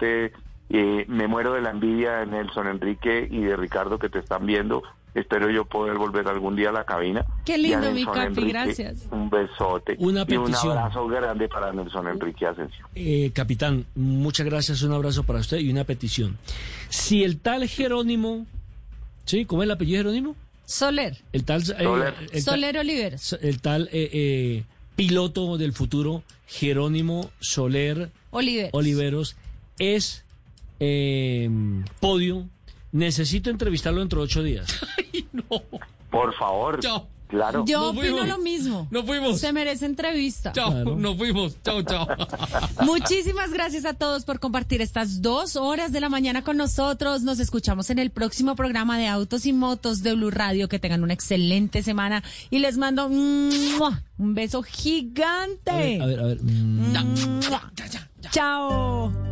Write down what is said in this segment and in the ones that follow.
Eh, me muero de la envidia de Nelson Enrique y de Ricardo que te están viendo. Espero yo poder volver algún día a la cabina. Qué lindo, mi capi, gracias. Un besote. Una y un petición. abrazo grande para Nelson Enrique Asensio. Eh, capitán, muchas gracias, un abrazo para usted y una petición. Si el tal Jerónimo, ¿sí? ¿Cómo es el apellido de Jerónimo? Soler. El tal... eh, Soler. el tal- Soler Oliveros. el tal eh, eh, piloto del futuro, Jerónimo Soler Oliveros. Oliveros, es eh, podio. Necesito entrevistarlo dentro de ocho días. Por favor. Chao. Claro. Yo Nos opino fuimos. lo mismo. Nos fuimos. Se merece entrevista. Chao, Claro. nos fuimos. Chao, chao. Muchísimas gracias a todos por compartir estas dos horas de la mañana con nosotros. Nos escuchamos en el próximo programa de Autos y Motos de Blue Radio. Que tengan una excelente semana y les mando ¡mua! un beso gigante. A ver, a ver, a ver. Chao.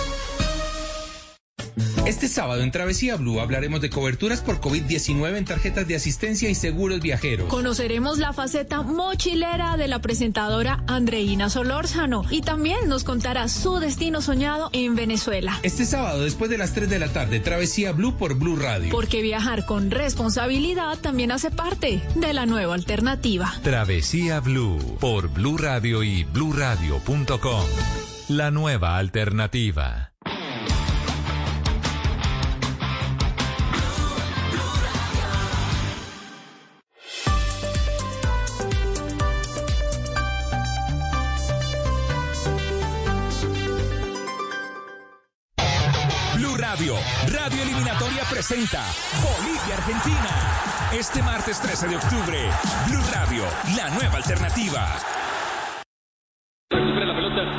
Este sábado en Travesía Blue hablaremos de coberturas por COVID-19 en tarjetas de asistencia y seguros viajeros. Conoceremos la faceta mochilera de la presentadora Andreina Solórzano y también nos contará su destino soñado en Venezuela. Este sábado después de las 3 de la tarde, Travesía Blue por Blue Radio. Porque viajar con responsabilidad también hace parte de la nueva alternativa. Travesía Blue por Blue Radio y bluradio.com. La nueva alternativa. Bolivia-Argentina. Este martes 13 de octubre, Blue Radio, la nueva alternativa.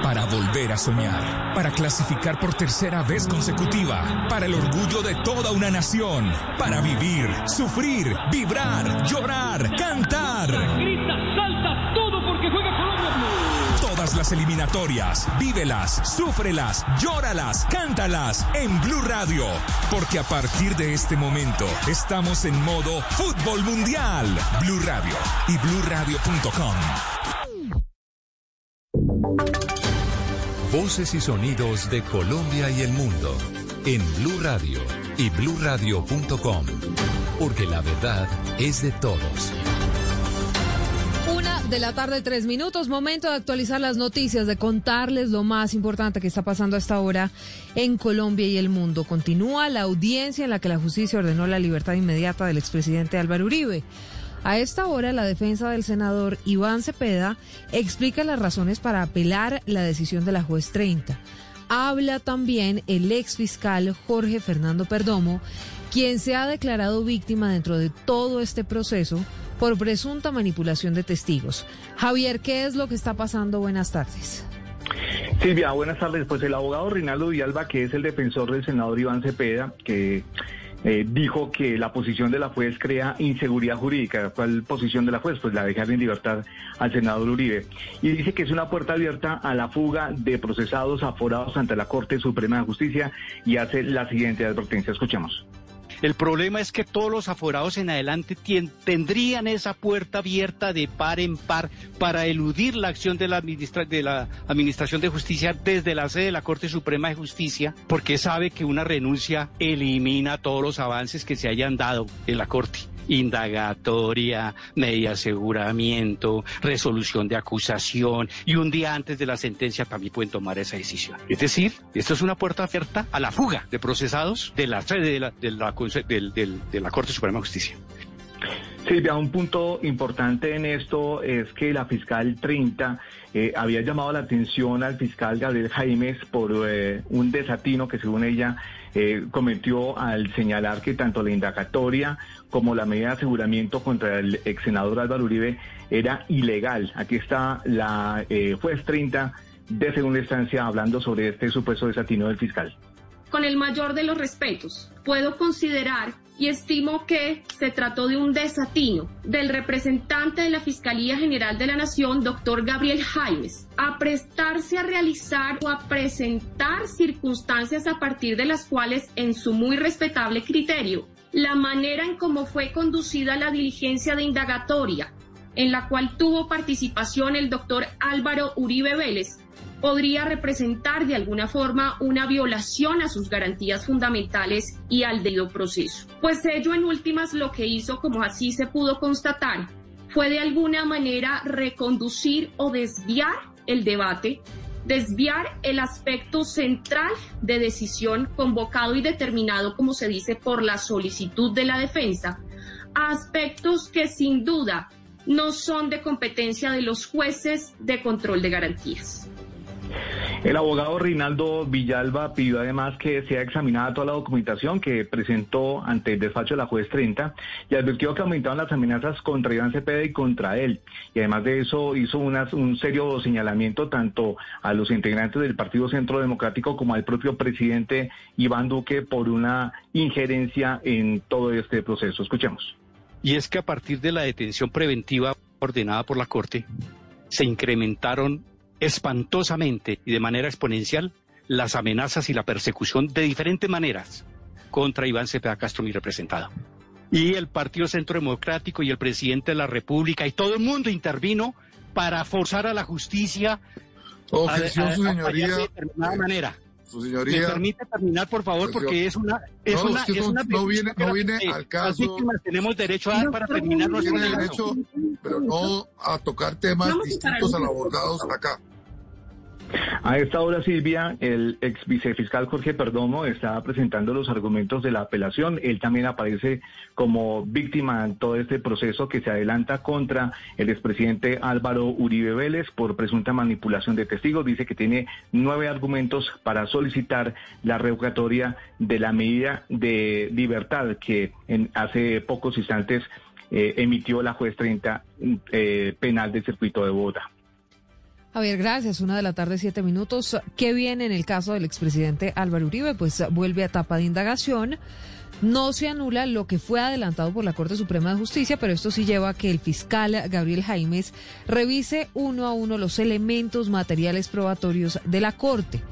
Para volver a soñar, para clasificar por tercera vez consecutiva, para el orgullo de toda una nación, para vivir, sufrir, vibrar, llorar, cantar. Eliminatorias, vívelas, súfrelas, llóralas, cántalas en Blue Radio. Porque a partir de este momento estamos en modo fútbol mundial. Blue Radio y bluradio.com. Voces y sonidos de Colombia y el mundo en Blue Radio y bluradio.com. Porque la verdad es de todos. De la tarde, tres minutos. Momento de actualizar las noticias, de contarles lo más importante que está pasando a esta hora en Colombia y el mundo. Continúa la audiencia en la que la justicia ordenó la libertad inmediata del expresidente Álvaro Uribe. A esta hora, la defensa del senador Iván Cepeda explica las razones para apelar la decisión de la juez 30. Habla también el ex fiscal Jorge Fernando Perdomo, quien se ha declarado víctima dentro de todo este proceso por presunta manipulación de testigos. Javier, ¿qué es lo que está pasando? Buenas tardes. Silvia, buenas tardes. Pues el abogado Rinaldo Villalba, que es el defensor del senador Iván Cepeda, que eh, dijo que la posición de la juez crea inseguridad jurídica. ¿Cuál posición de la juez? Pues la de dejar en libertad al senador Uribe. Y dice que es una puerta abierta a la fuga de procesados aforados ante la Corte Suprema de Justicia y hace la siguiente advertencia. Escuchemos. El problema es que todos los aforados en adelante tendrían esa puerta abierta de par en par para eludir la acción de la, de la Administración de Justicia desde la sede de la Corte Suprema de Justicia, porque sabe que una renuncia elimina todos los avances que se hayan dado en la Corte indagatoria, media aseguramiento, resolución de acusación y un día antes de la sentencia también pueden tomar esa decisión. Es decir, esto es una puerta abierta a la fuga de procesados de la de la, de la, de la Corte Suprema de Justicia. Silvia, un punto importante en esto es que la fiscal 30 eh, había llamado la atención al fiscal Gabriel Jaimes por eh, un desatino que según ella eh, cometió al señalar que tanto la indagatoria como la medida de aseguramiento contra el ex senador Álvaro Uribe era ilegal. Aquí está la juez 30 de segunda instancia hablando sobre este supuesto desatino del fiscal. Con el mayor de los respetos, puedo considerar y estimo que se trató de un desatino del representante de la Fiscalía General de la Nación, doctor Gabriel Jaimes, a prestarse a realizar o a presentar circunstancias a partir de las cuales, en su muy respetable criterio, la manera en cómo fue conducida la diligencia de indagatoria, en la cual tuvo participación el doctor Álvaro Uribe Vélez, podría representar de alguna forma una violación a sus garantías fundamentales y al debido proceso. Pues ello en últimas lo que hizo, como así se pudo constatar, fue de alguna manera reconducir o desviar el debate, desviar el aspecto central de decisión convocado y determinado, como se dice, por la solicitud de la defensa, a aspectos que sin duda no son de competencia de los jueces de control de garantías. El abogado Reinaldo Villalba pidió además que sea examinada toda la documentación que presentó ante el despacho de la juez 30 y advirtió que aumentaron las amenazas contra Iván Cepeda y contra él. Y además de eso hizo un serio señalamiento tanto a los integrantes del Partido Centro Democrático como al propio presidente Iván Duque por una injerencia en todo este proceso. Escuchemos. Y es que a partir de la detención preventiva ordenada por la Corte, se incrementaron espantosamente y de manera exponencial las amenazas y la persecución de diferentes maneras contra Iván Cepeda Castro, mi representado. Y el Partido Centro Democrático y el presidente de la República y todo el mundo intervino para forzar a la justicia Objeción, a, su señoría. de determinada manera. Su señoría. ¿Me permite terminar, por favor? Porque es una. Es no, una, es que es una no viene, no viene al caso. Las víctimas tenemos derecho a dar para terminar nuestro Tiene derecho, pero no a tocar temas distintos a los abordados acá. A esta hora, Silvia, el ex vicefiscal Jorge Perdomo está presentando los argumentos de la apelación. Él también aparece como víctima en todo este proceso que se adelanta contra el expresidente Álvaro Uribe Vélez por presunta manipulación de testigos. Dice que tiene nueve argumentos para solicitar la revocatoria de la medida de libertad que en, hace pocos instantes eh, emitió la juez 30 eh, penal del circuito de Bogotá. Javier, gracias. Una de la tarde, siete minutos. ¿Qué viene en el caso del expresidente Álvaro Uribe? Pues vuelve a etapa de indagación. No se anula lo que fue adelantado por la Corte Suprema de Justicia, pero esto sí lleva a que el fiscal Gabriel Jaimes revise uno a uno los elementos materiales probatorios de la Corte.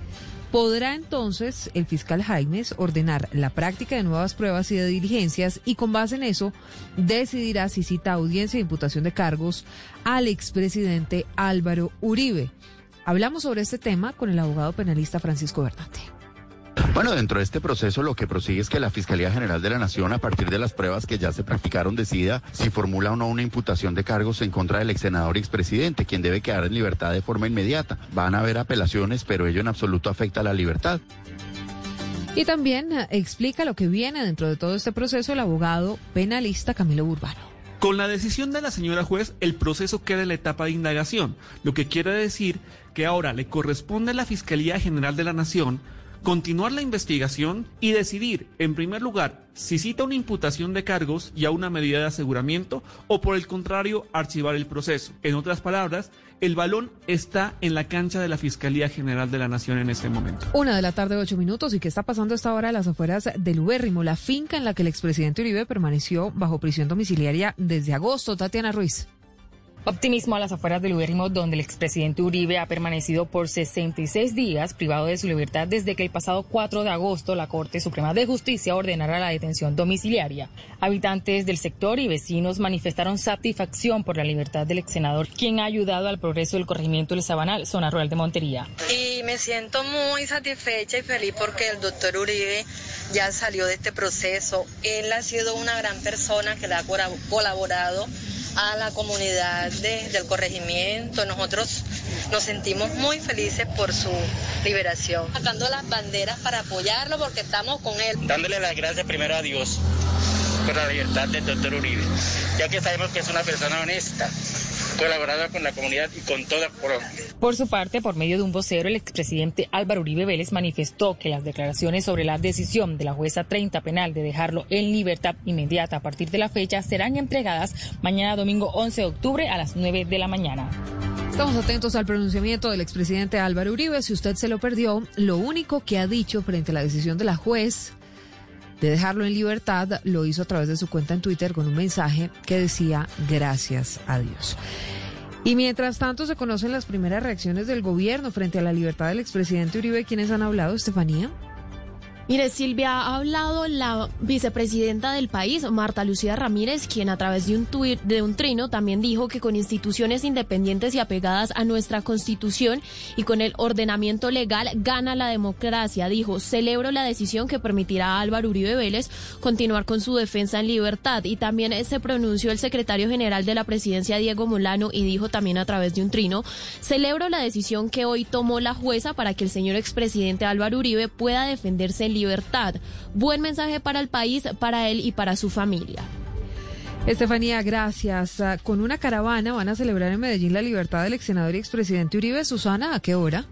Podrá entonces el fiscal Jaimes ordenar la práctica de nuevas pruebas y de diligencias y con base en eso decidirá si cita audiencia de imputación de cargos al expresidente Álvaro Uribe. Hablamos sobre este tema con el abogado penalista Francisco Bernate. Bueno, dentro de este proceso lo que prosigue es que la Fiscalía General de la Nación, a partir de las pruebas que ya se practicaron, decida si formula o no una imputación de cargos en contra del ex senador y expresidente, quien debe quedar en libertad de forma inmediata. Van a haber apelaciones, pero ello en absoluto afecta a la libertad. Y también eh, explica lo que viene dentro de todo este proceso el abogado penalista Camilo Burbano. Con la decisión de la señora juez, el proceso queda en la etapa de indagación, lo que quiere decir que ahora le corresponde a la Fiscalía General de la Nación continuar la investigación y decidir, en primer lugar, si cita una imputación de cargos y a una medida de aseguramiento o por el contrario, archivar el proceso. En otras palabras, el balón está en la cancha de la Fiscalía General de la Nación en este momento. Una de la tarde, ocho minutos. ¿Y qué está pasando a esta hora a las afueras del Ubérrimo, la finca en la que el expresidente Uribe permaneció bajo prisión domiciliaria desde agosto? Tatiana Ruiz. Optimismo a las afueras del Ubérrimo, donde el expresidente Uribe ha permanecido por 66 días privado de su libertad desde que el pasado 4 de agosto la Corte Suprema de Justicia ordenara la detención domiciliaria. Habitantes del sector y vecinos manifestaron satisfacción por la libertad del ex senador, quien ha ayudado al progreso del corregimiento del Sabanal, zona rural de Montería. Y me siento muy satisfecha y feliz porque el doctor Uribe ya salió de este proceso. Él ha sido una gran persona que le ha colaborado a la comunidad del corregimiento. Nosotros nos sentimos muy felices por su liberación. Sacando las banderas para apoyarlo porque estamos con él. Dándole las gracias primero a Dios por la libertad del doctor Uribe, ya que sabemos que es una persona honesta colaborada con la comunidad y con toda Colombia. Por su parte, por medio de un vocero, el expresidente Álvaro Uribe Vélez manifestó que las declaraciones sobre la decisión de la jueza 30 penal de dejarlo en libertad inmediata a partir de la fecha serán entregadas mañana domingo 11 de octubre a las 9 de la mañana. Estamos atentos al pronunciamiento del expresidente Álvaro Uribe. Si usted se lo perdió, lo único que ha dicho frente a la decisión de la juez de dejarlo en libertad, lo hizo a través de su cuenta en Twitter con un mensaje que decía gracias a Dios. Y mientras tanto se conocen las primeras reacciones del gobierno frente a la libertad del expresidente Uribe, ¿quiénes han hablado, Estefanía? Mire, Silvia, ha hablado la vicepresidenta del país, Marta Lucía Ramírez, quien a través de un tuit, de un trino también dijo que con instituciones independientes y apegadas a nuestra constitución y con el ordenamiento legal gana la democracia. Dijo, celebro la decisión que permitirá a Álvaro Uribe Vélez continuar con su defensa en libertad. Y también se pronunció el secretario general de la presidencia, Diego Molano, y dijo también a través de un trino, celebro la decisión que hoy tomó la jueza para que el señor expresidente Álvaro Uribe pueda defenderse en libertad libertad. Buen mensaje para el país, para él y para su familia. Estefanía, gracias. Ah, con una caravana van a celebrar en Medellín la libertad del ex senador y expresidente Uribe. Susana, ¿a qué hora?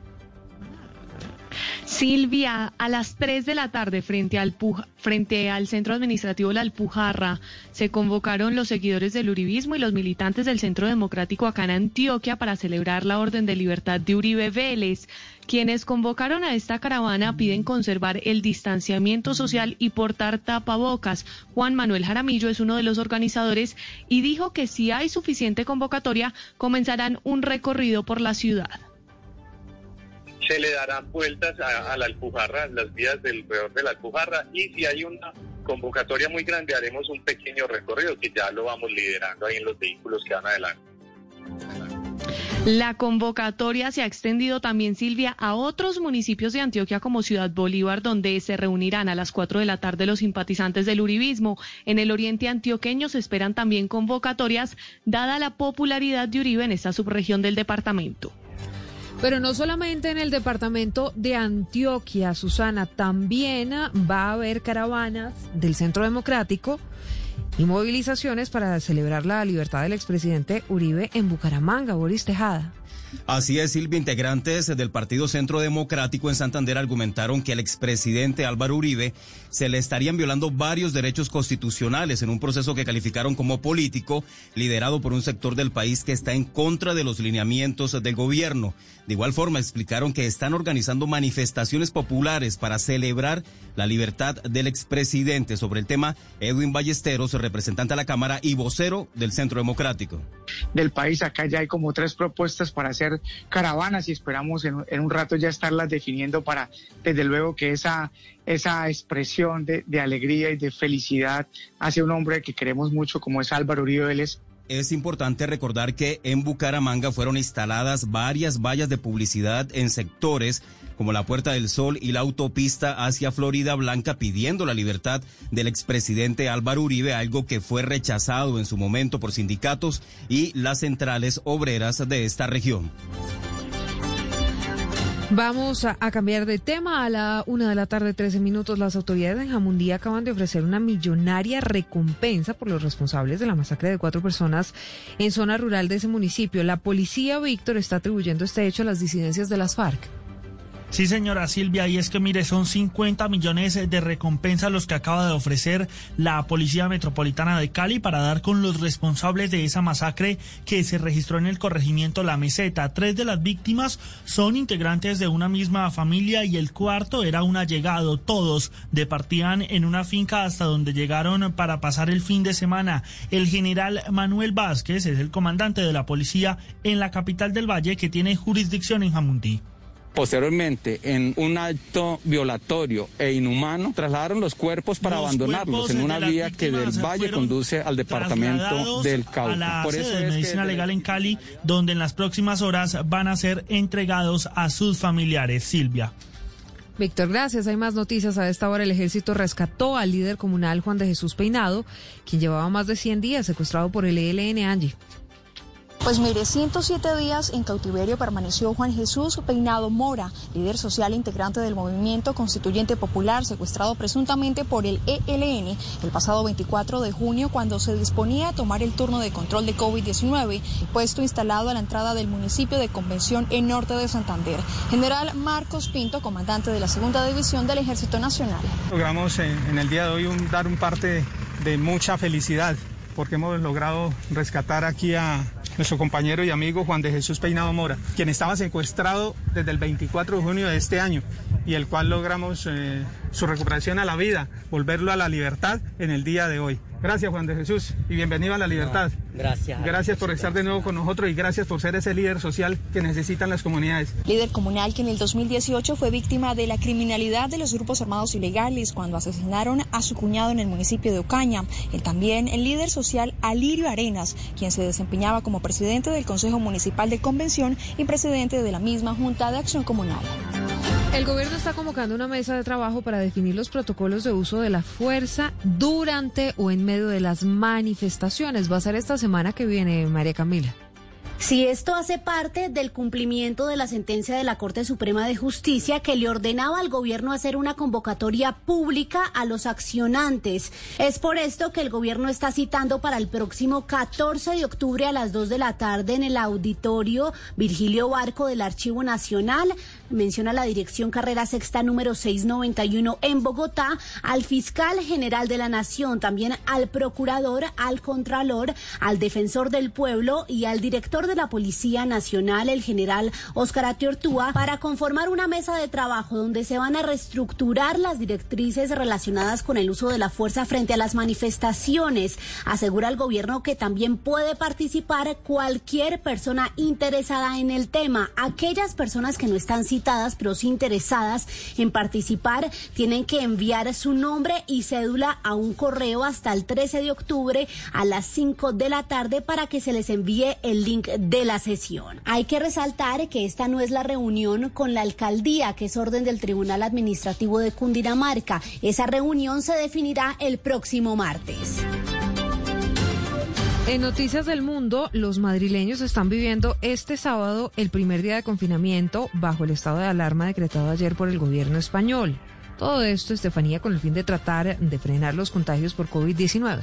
Silvia, a las 3 de la tarde frente al, frente al Centro Administrativo La Alpujarra se convocaron los seguidores del Uribismo y los militantes del Centro Democrático acá en Antioquia para celebrar la Orden de Libertad de Uribe Vélez. Quienes convocaron a esta caravana piden conservar el distanciamiento social y portar tapabocas. Juan Manuel Jaramillo es uno de los organizadores y dijo que si hay suficiente convocatoria comenzarán un recorrido por la ciudad se le darán vueltas a, la Alpujarra, las vías del alrededor de la Alpujarra y si hay una convocatoria muy grande haremos un pequeño recorrido que ya lo vamos liderando ahí en los vehículos que van adelante. La convocatoria se ha extendido también, Silvia, a otros municipios de Antioquia como Ciudad Bolívar, donde se reunirán a las 4 de la tarde los simpatizantes del Uribismo. En el oriente antioqueño se esperan también convocatorias, dada la popularidad de Uribe en esta subregión del departamento. Pero no solamente en el departamento de Antioquia, Susana, también va a haber caravanas del Centro Democrático y movilizaciones para celebrar la libertad del expresidente Uribe en Bucaramanga, Boris Tejada. Así es, Silvia. Integrantes del Partido Centro Democrático en Santander argumentaron que al expresidente Álvaro Uribe se le estarían violando varios derechos constitucionales en un proceso que calificaron como político, liderado por un sector del país que está en contra de los lineamientos del gobierno. De igual forma, explicaron que están organizando manifestaciones populares para celebrar la libertad del expresidente. Sobre el tema, Edwin Ballesteros, representante de la Cámara y vocero del Centro Democrático. Del país, acá ya hay como tres propuestas para hacer caravanas y esperamos en, un rato ya estarlas definiendo para, desde luego, que esa, esa expresión de, alegría y de felicidad hacia un hombre que queremos mucho como es Álvaro Uribe Vélez es importante recordar que en Bucaramanga fueron instaladas varias vallas de publicidad en sectores como la Puerta del Sol y la autopista hacia Florida Blanca pidiendo la libertad del expresidente Álvaro Uribe, algo que fue rechazado en su momento por sindicatos y las centrales obreras de esta región. Vamos a, cambiar de tema. A la una de la tarde, 13 minutos, las autoridades de Jamundí acaban de ofrecer una millonaria recompensa por los responsables de la masacre de cuatro personas en zona rural de ese municipio. La policía, Víctor, está atribuyendo este hecho a las disidencias de las FARC. Sí, señora Silvia, y es que mire, son 50 millones de recompensa los que acaba de ofrecer la Policía Metropolitana de Cali para dar con los responsables de esa masacre que se registró en el corregimiento La Meseta. Tres de las víctimas son integrantes de una misma familia y el cuarto era un allegado. Todos departían en una finca hasta donde llegaron para pasar el fin de semana. El general Manuel Vázquez es el comandante de la policía en la capital del Valle que tiene jurisdicción en Jamundí. Posteriormente, en un acto violatorio e inhumano, trasladaron los cuerpos para abandonarlos en una vía que del valle conduce al departamento del Cauca. A la Por eso de Medicina Legal en Cali, donde en las próximas horas van a ser entregados a sus familiares. Silvia. Víctor, gracias. Hay más noticias. A esta hora el ejército rescató al líder comunal Juan de Jesús Peinado, quien llevaba más de 100 días secuestrado por el ELN Angie. Pues mire, 107 días en cautiverio permaneció Juan Jesús Peinado Mora, líder social integrante del movimiento constituyente popular, secuestrado presuntamente por el ELN el pasado 24 de junio cuando se disponía a tomar el turno de control de COVID-19, puesto instalado a la entrada del municipio de Convención en norte de Santander. General Marcos Pinto, comandante de la segunda división del Ejército Nacional. Logramos en, el día de hoy dar un parte de mucha felicidad porque hemos logrado rescatar aquí a nuestro compañero y amigo Juan de Jesús Peinado Mora, quien estaba secuestrado desde el 24 de junio de este año y el cual logramos eh, su recuperación a la vida, volverlo a la libertad en el día de hoy. Gracias Juan de Jesús y bienvenido a la libertad. gracias. Gracias por estar de nuevo con nosotros y gracias por ser ese líder social que necesitan las comunidades. Líder comunal que en el 2018 fue víctima de la criminalidad de los grupos armados ilegales cuando asesinaron a su cuñado en el municipio de Ocaña. Él también el líder social Alirio Arenas, quien se desempeñaba como presidente del Consejo Municipal de Convención y presidente de la misma Junta de Acción Comunal. El gobierno está convocando una mesa de trabajo para definir los protocolos de uso de la fuerza durante o en medio de las manifestaciones. Va a ser esta semana que viene, María Camila. Si esto hace parte del cumplimiento de la sentencia de la Corte Suprema de Justicia que le ordenaba al gobierno hacer una convocatoria pública a los accionantes. Es por esto que el gobierno está citando para el próximo 14 de octubre a las 2 de la tarde en el auditorio Virgilio Barco del Archivo Nacional. Menciona la dirección carrera sexta número 691 en Bogotá, al fiscal general de la Nación, también al procurador, al contralor, al defensor del pueblo y al director de la Policía Nacional, el general Oscar Atiortúa, para conformar una mesa de trabajo donde se van a reestructurar las directrices relacionadas con el uso de la fuerza frente a las manifestaciones. Asegura el gobierno que también puede participar cualquier persona interesada en el tema. Aquellas personas que no están pero sí interesadas en participar, tienen que enviar su nombre y cédula a un correo hasta el 13 de octubre a las 5 de la tarde para que se les envíe el link de la sesión. Hay que resaltar que esta no es la reunión con la alcaldía, que es orden del Tribunal Administrativo de Cundinamarca. Esa reunión se definirá el próximo martes. En Noticias del Mundo, los madrileños están viviendo este sábado el primer día de confinamiento bajo el estado de alarma decretado ayer por el gobierno español. Todo esto, Estefanía, con el fin de tratar de frenar los contagios por COVID-19.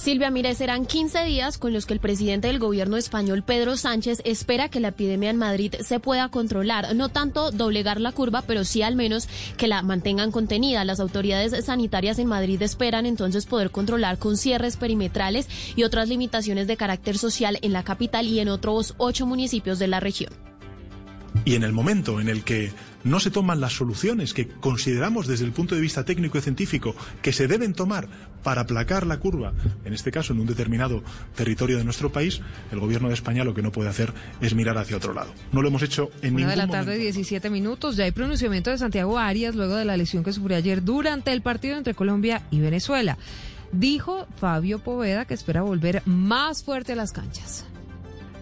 Silvia, mire, serán 15 días con los que el presidente del gobierno español, Pedro Sánchez, espera que la epidemia en Madrid se pueda controlar. No tanto doblegar la curva, pero sí al menos que la mantengan contenida. Las autoridades sanitarias en Madrid esperan entonces poder controlar con cierres perimetrales y otras limitaciones de carácter social en la capital y en otros ocho municipios de la región. Y en el momento en el que no se toman las soluciones que consideramos desde el punto de vista técnico y científico que se deben tomar para aplacar la curva, en este caso en un determinado territorio de nuestro país, el gobierno de España lo que no puede hacer es mirar hacia otro lado. No lo hemos hecho en Una ningún de la tarde, 17 minutos. Ya hay pronunciamiento de Santiago Arias luego de la lesión que sufrió ayer durante el partido entre Colombia y Venezuela. Dijo Fabio Poveda que espera volver más fuerte a las canchas.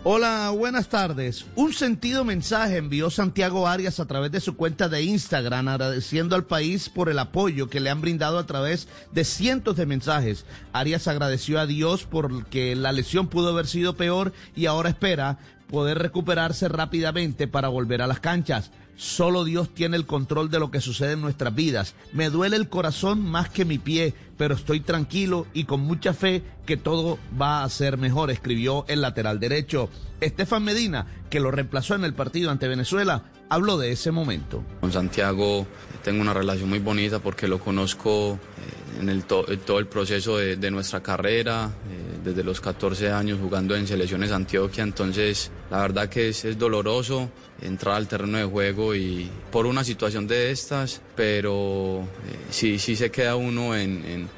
Hola, buenas tardes. Un sentido mensaje envió Santiago Arias a través de su cuenta de Instagram agradeciendo al país por el apoyo que le han brindado a través de cientos de mensajes. Arias agradeció a Dios porque la lesión pudo haber sido peor y ahora espera poder recuperarse rápidamente para volver a las canchas. Solo Dios tiene el control de lo que sucede en nuestras vidas. Me duele el corazón más que mi pie, pero estoy tranquilo y con mucha fe que todo va a ser mejor, escribió el lateral derecho. Estefan Medina, que lo reemplazó en el partido ante Venezuela, habló de ese momento. Con Santiago tengo una relación muy bonita porque lo conozco eh, en, el todo el proceso de, nuestra carrera, eh, desde los 14 años jugando en Selecciones Antioquia, entonces la verdad que es, doloroso entrar al terreno de juego y por una situación de estas, pero eh, sí, sí se queda uno en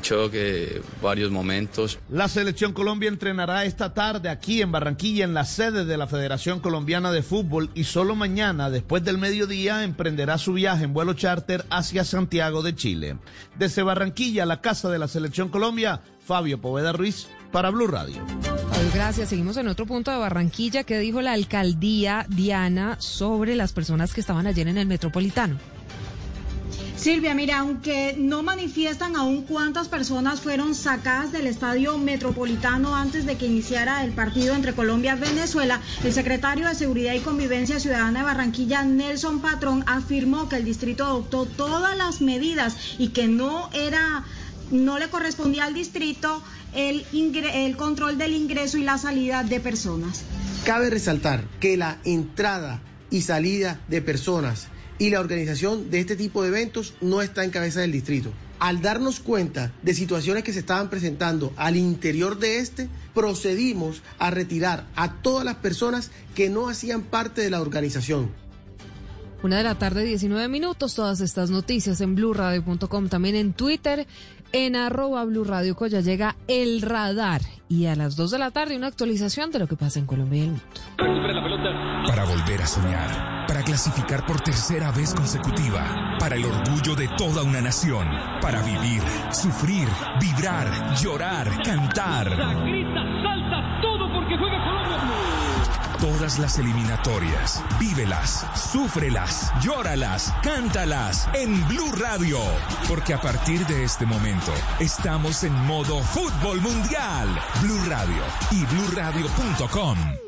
choque varios momentos. La selección Colombia entrenará esta tarde aquí en Barranquilla, en la sede de la Federación Colombiana de Fútbol, y solo mañana, después del mediodía, emprenderá su viaje en vuelo charter hacia Santiago de Chile. Desde Barranquilla, la casa de la selección Colombia, Fabio Poveda Ruiz, para Blue Radio. gracias. Seguimos en otro punto de Barranquilla. ¿Qué dijo la alcaldía Diana sobre las personas que estaban ayer en el metropolitano? Silvia, mira, aunque no manifiestan aún cuántas personas fueron sacadas del estadio metropolitano antes de que iniciara el partido entre Colombia y Venezuela, el secretario de Seguridad y Convivencia Ciudadana de Barranquilla, Nelson Patrón, afirmó que el distrito adoptó todas las medidas y que no era no le correspondía al distrito el, el control del ingreso y la salida de personas. Cabe resaltar que la entrada y salida de personas y la organización de este tipo de eventos no está en cabeza del distrito. Al darnos cuenta de situaciones que se estaban presentando al interior de este, procedimos a retirar a todas las personas que no hacían parte de la organización. Una de la tarde, 19 minutos. Todas estas noticias en blurradio.com, también en Twitter, en arroba Blue Radio ya llega el radar. Y a las 2 de la tarde, una actualización de lo que pasa en Colombia y el mundo. Para volver a soñar, clasificar por tercera vez consecutiva, para el orgullo de toda una nación, para vivir, sufrir, vibrar, llorar, cantar. Grita, salta, todo porque juega Todas las eliminatorias, vívelas, súfrelas, llóralas, cántalas en Blue Radio. Porque a partir de este momento estamos en modo fútbol mundial. Blue Radio y bluradio.com.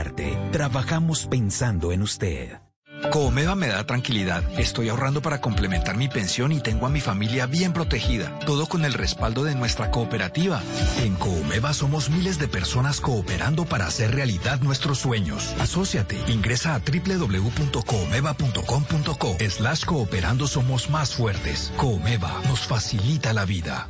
Trabajamos pensando en usted. Comeva me da tranquilidad. Estoy ahorrando para complementar mi pensión y tengo a mi familia bien protegida. Todo con el respaldo de nuestra cooperativa. En Comeva somos miles de personas cooperando para hacer realidad nuestros sueños. Asociate. Ingresa a www.comeva.com.co. Slash cooperando somos más fuertes. Comeva nos facilita la vida.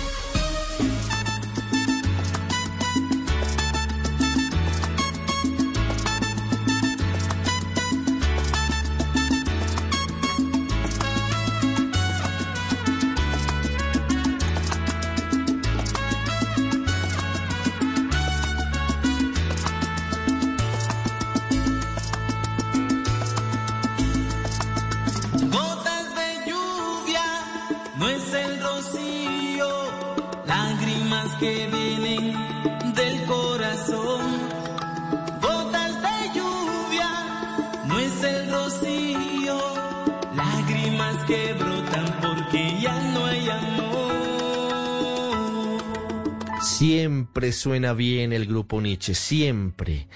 Siempre suena bien el grupo Nietzsche, siempre.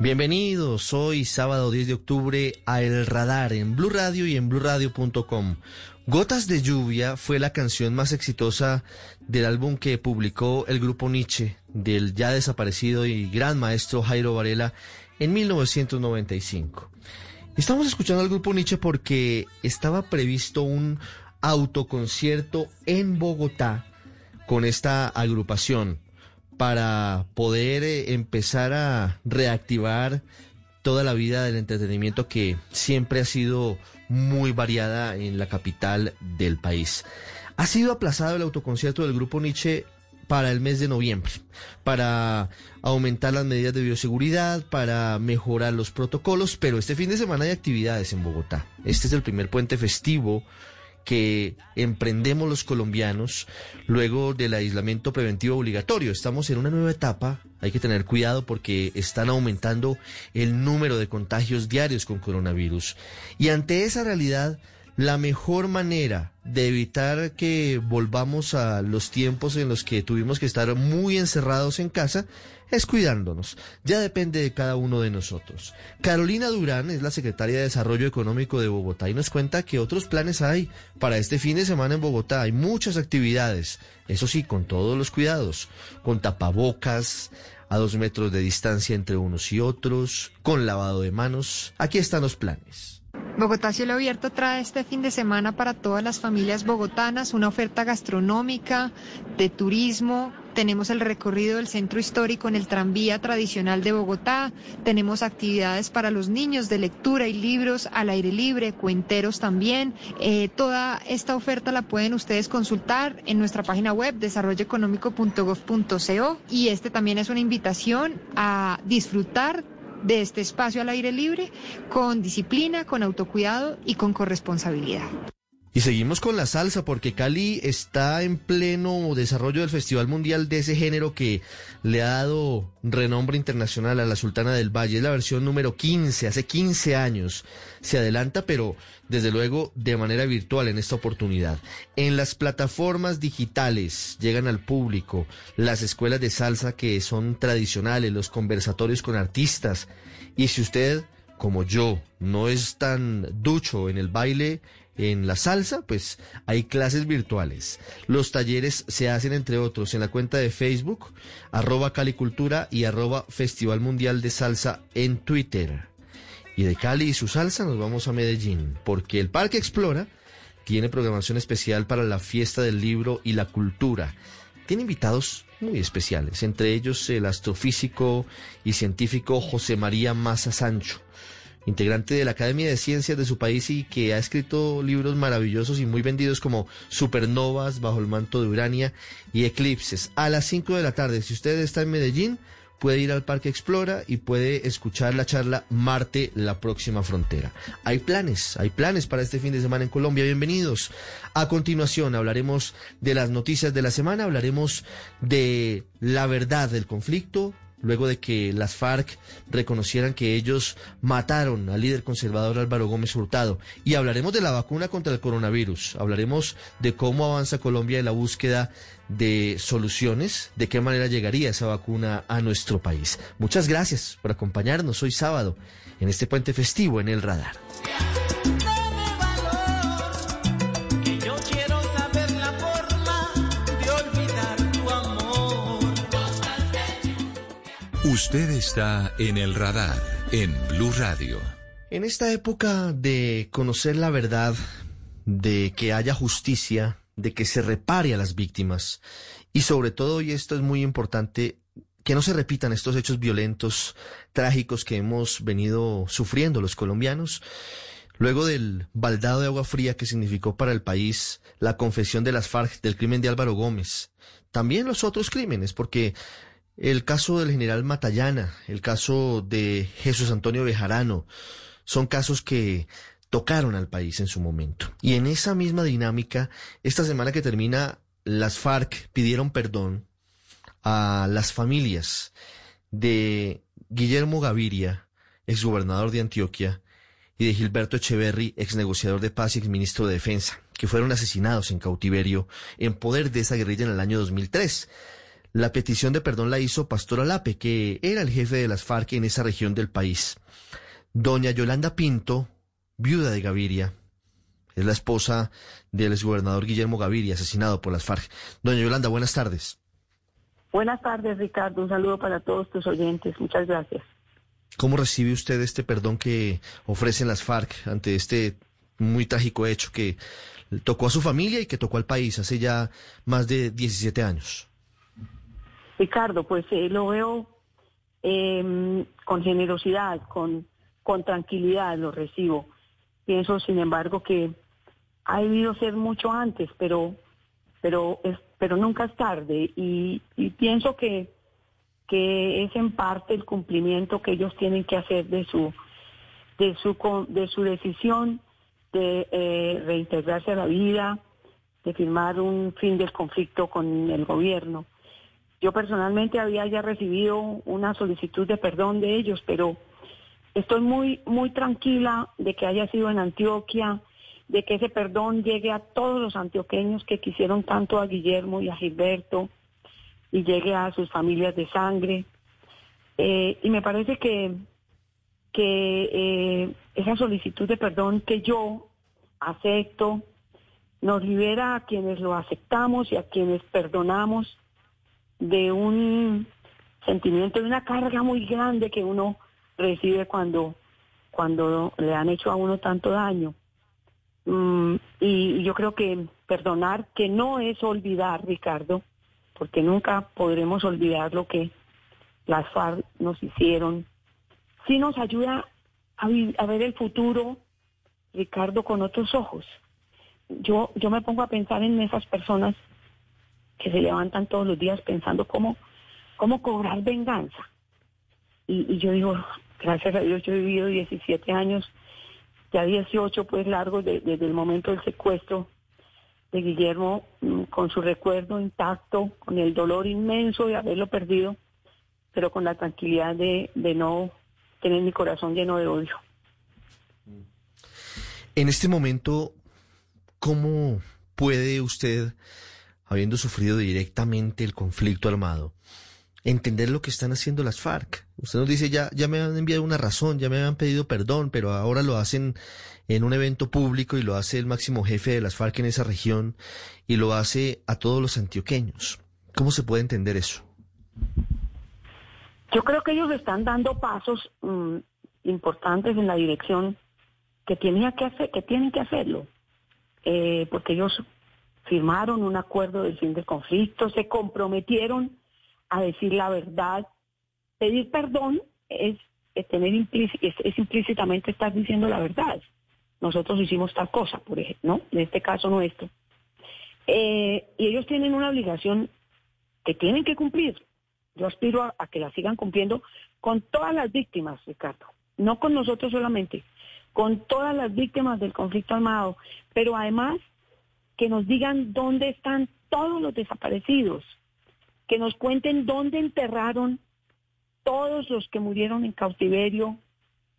Bienvenidos hoy, sábado 10 de octubre, a El Radar en Blue Radio y en bluradio.com. Gotas de lluvia fue la canción más exitosa del álbum que publicó el grupo Nietzsche, del ya desaparecido y gran maestro Jairo Varela, en 1995. Estamos escuchando al grupo Nietzsche porque estaba previsto un autoconcierto en Bogotá con esta agrupación para poder eh, empezar a reactivar toda la vida del entretenimiento que siempre ha sido muy variada en la capital del país. Ha sido aplazado el autoconcierto del grupo Nietzsche para el mes de noviembre, para aumentar las medidas de bioseguridad, para mejorar los protocolos, pero este fin de semana hay actividades en Bogotá. Este es el primer puente festivo que emprendemos los colombianos luego del aislamiento preventivo obligatorio. Estamos en una nueva etapa, hay que tener cuidado porque están aumentando el número de contagios diarios con coronavirus. Y ante esa realidad, la mejor manera de evitar que volvamos a los tiempos en los que tuvimos que estar muy encerrados en casa es cuidándonos. Ya depende de cada uno de nosotros. Carolina Durán es la secretaria de Desarrollo Económico de Bogotá y nos cuenta que otros planes hay para este fin de semana en Bogotá. Hay muchas actividades, eso sí, con todos los cuidados, con tapabocas, a dos metros de distancia entre unos y otros, con lavado de manos. Aquí están los planes. Bogotá Cielo Abierto trae este fin de semana para todas las familias bogotanas una oferta gastronómica, de turismo. Tenemos el recorrido del centro histórico en el tranvía tradicional de Bogotá. Tenemos actividades para los niños de lectura y libros al aire libre, cuenteros también. Eh, toda esta oferta la pueden ustedes consultar en nuestra página web desarrolloeconómico.gov.co y este también es una invitación a disfrutar de este espacio al aire libre con disciplina, con autocuidado y con corresponsabilidad. Y seguimos con la salsa porque Cali está en pleno desarrollo del Festival Mundial de ese género que le ha dado renombre internacional a la Sultana del Valle. Es la versión número 15, hace 15 años. Se adelanta, pero desde luego de manera virtual en esta oportunidad. En las plataformas digitales llegan al público las escuelas de salsa que son tradicionales, los conversatorios con artistas. Y si usted, como yo, no es tan ducho en el baile, en la salsa, pues hay clases virtuales. Los talleres se hacen, entre otros, en la cuenta de Facebook, arroba Calicultura y arroba Festival Mundial de Salsa en Twitter. Y de Cali y su salsa nos vamos a Medellín, porque el Parque Explora tiene programación especial para la fiesta del libro y la cultura. Tiene invitados muy especiales, entre ellos el astrofísico y científico José María Maza Sancho integrante de la Academia de Ciencias de su país y que ha escrito libros maravillosos y muy vendidos como Supernovas, Bajo el manto de Urania y Eclipses. A las 5 de la tarde, si usted está en Medellín, puede ir al Parque Explora y puede escuchar la charla Marte, la próxima frontera. Hay planes, hay planes para este fin de semana en Colombia. Bienvenidos. A continuación hablaremos de las noticias de la semana, hablaremos de la verdad del conflicto, luego de que las FARC reconocieran que ellos mataron al líder conservador Álvaro Gómez Hurtado. Y hablaremos de la vacuna contra el coronavirus, hablaremos de cómo avanza Colombia en la búsqueda de soluciones, de qué manera llegaría esa vacuna a nuestro país. Muchas gracias por acompañarnos hoy sábado en este puente festivo en el radar. Usted está en el radar en Blue Radio. En esta época de conocer la verdad, de que haya justicia, de que se repare a las víctimas y sobre todo, y esto es muy importante, que no se repitan estos hechos violentos, trágicos que hemos venido sufriendo los colombianos. Luego del baldado de agua fría que significó para el país la confesión de las FARC del crimen de Álvaro Gómez, también los otros crímenes, porque el caso del general Matallana, el caso de Jesús Antonio Bejarano, son casos que tocaron al país en su momento. Y en esa misma dinámica, esta semana que termina, las FARC pidieron perdón a las familias de Guillermo Gaviria, exgobernador de Antioquia, y de Gilberto Echeverry, exnegociador de paz y exministro de Defensa, que fueron asesinados en cautiverio en poder de esa guerrilla en el año 2003. La petición de perdón la hizo Pastor Alape, que era el jefe de las FARC en esa región del país. Doña Yolanda Pinto, viuda de Gaviria, es la esposa del exgobernador Guillermo Gaviria, asesinado por las FARC. Doña Yolanda, buenas tardes. Buenas tardes, Ricardo. Un saludo para todos tus oyentes. Muchas gracias. ¿Cómo recibe usted este perdón que ofrecen las FARC ante este muy trágico hecho que tocó a su familia y que tocó al país hace ya más de 17 años? Ricardo, pues eh, lo veo em, con generosidad, con, con tranquilidad, lo recibo. Pienso, sin embargo, que ha debido ser mucho antes, pero, pero, es, pero nunca es tarde. Y, pienso que, que es en parte el cumplimiento que ellos tienen que hacer de su, de su, de su decisión de eh, reintegrarse a la vida, de firmar un fin del conflicto con el gobierno. Yo personalmente había ya recibido una solicitud de perdón de ellos, pero estoy muy, muy tranquila de que haya sido en Antioquia, de que ese perdón llegue a todos los antioqueños que quisieron tanto a Guillermo y a Gilberto y llegue a sus familias de sangre. Eh, y me parece que, que eh, esa solicitud de perdón que yo acepto nos libera a quienes lo aceptamos y a quienes perdonamos de un sentimiento, de una carga muy grande que uno recibe cuando, cuando le han hecho a uno tanto daño. Mm, y yo creo que perdonar, que no es olvidar, Ricardo, porque nunca podremos olvidar lo que las FARC nos hicieron, sí nos ayuda a, a ver el futuro, Ricardo, con otros ojos. Yo, yo me pongo a pensar en esas personas que se levantan todos los días pensando cómo, cómo cobrar venganza. Y, yo digo, gracias a Dios yo he vivido 17 años ya 18 pues largos desde el momento del secuestro de Guillermo, mm, con su recuerdo intacto, con el dolor inmenso de haberlo perdido, pero con la tranquilidad de, de no tener mi corazón lleno de odio. En este momento, ¿cómo puede usted, habiendo sufrido directamente el conflicto armado, entender lo que están haciendo las FARC. Usted nos dice, ya, ya me han enviado una razón, ya me han pedido perdón, pero ahora lo hacen en un evento público y lo hace el máximo jefe de las FARC en esa región y lo hace a todos los antioqueños. ¿Cómo se puede entender eso? Yo creo que ellos están dando pasos mm, importantes en la dirección que tienen que, hacer, que, tienen que hacerlo, eh, porque ellos firmaron un acuerdo del fin del conflicto, se comprometieron a decir la verdad. Pedir perdón es, tener es, implícitamente estar diciendo la verdad. Nosotros hicimos tal cosa, por ejemplo, ¿no? En este caso nuestro. Eh, y ellos tienen una obligación que tienen que cumplir. Yo aspiro a, a que la sigan cumpliendo con todas las víctimas, Ricardo. No con nosotros solamente, con todas las víctimas del conflicto armado, pero además que nos digan dónde están todos los desaparecidos, que nos cuenten dónde enterraron todos los que murieron en cautiverio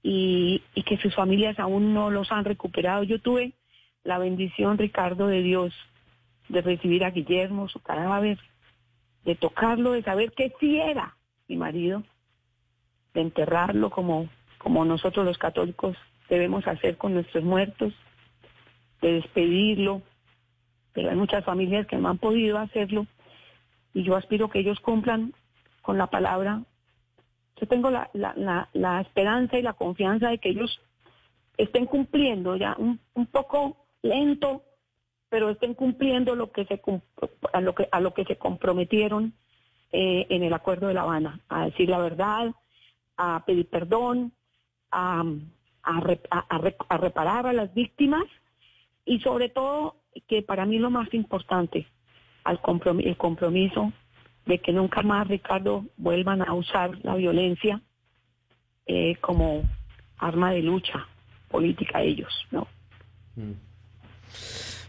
y, que sus familias aún no los han recuperado. Yo tuve la bendición, Ricardo, de Dios, de recibir a Guillermo, su cadáver, de tocarlo, de saber que sí era mi marido, de enterrarlo como, como nosotros los católicos debemos hacer con nuestros muertos, de despedirlo, pero hay muchas familias que no han podido hacerlo y yo aspiro que ellos cumplan con la palabra. Yo tengo la, la, la, esperanza y la confianza de que ellos estén cumpliendo ya un, un poco lento, pero estén cumpliendo lo que se a lo que a lo que se comprometieron eh, en el acuerdo de La Habana, a decir la verdad, a pedir perdón, a, a reparar a las víctimas y sobre todo que para mí lo más importante al el compromiso de que nunca más, Ricardo, vuelvan a usar la violencia eh, como arma de lucha política ellos, ¿no? Mm.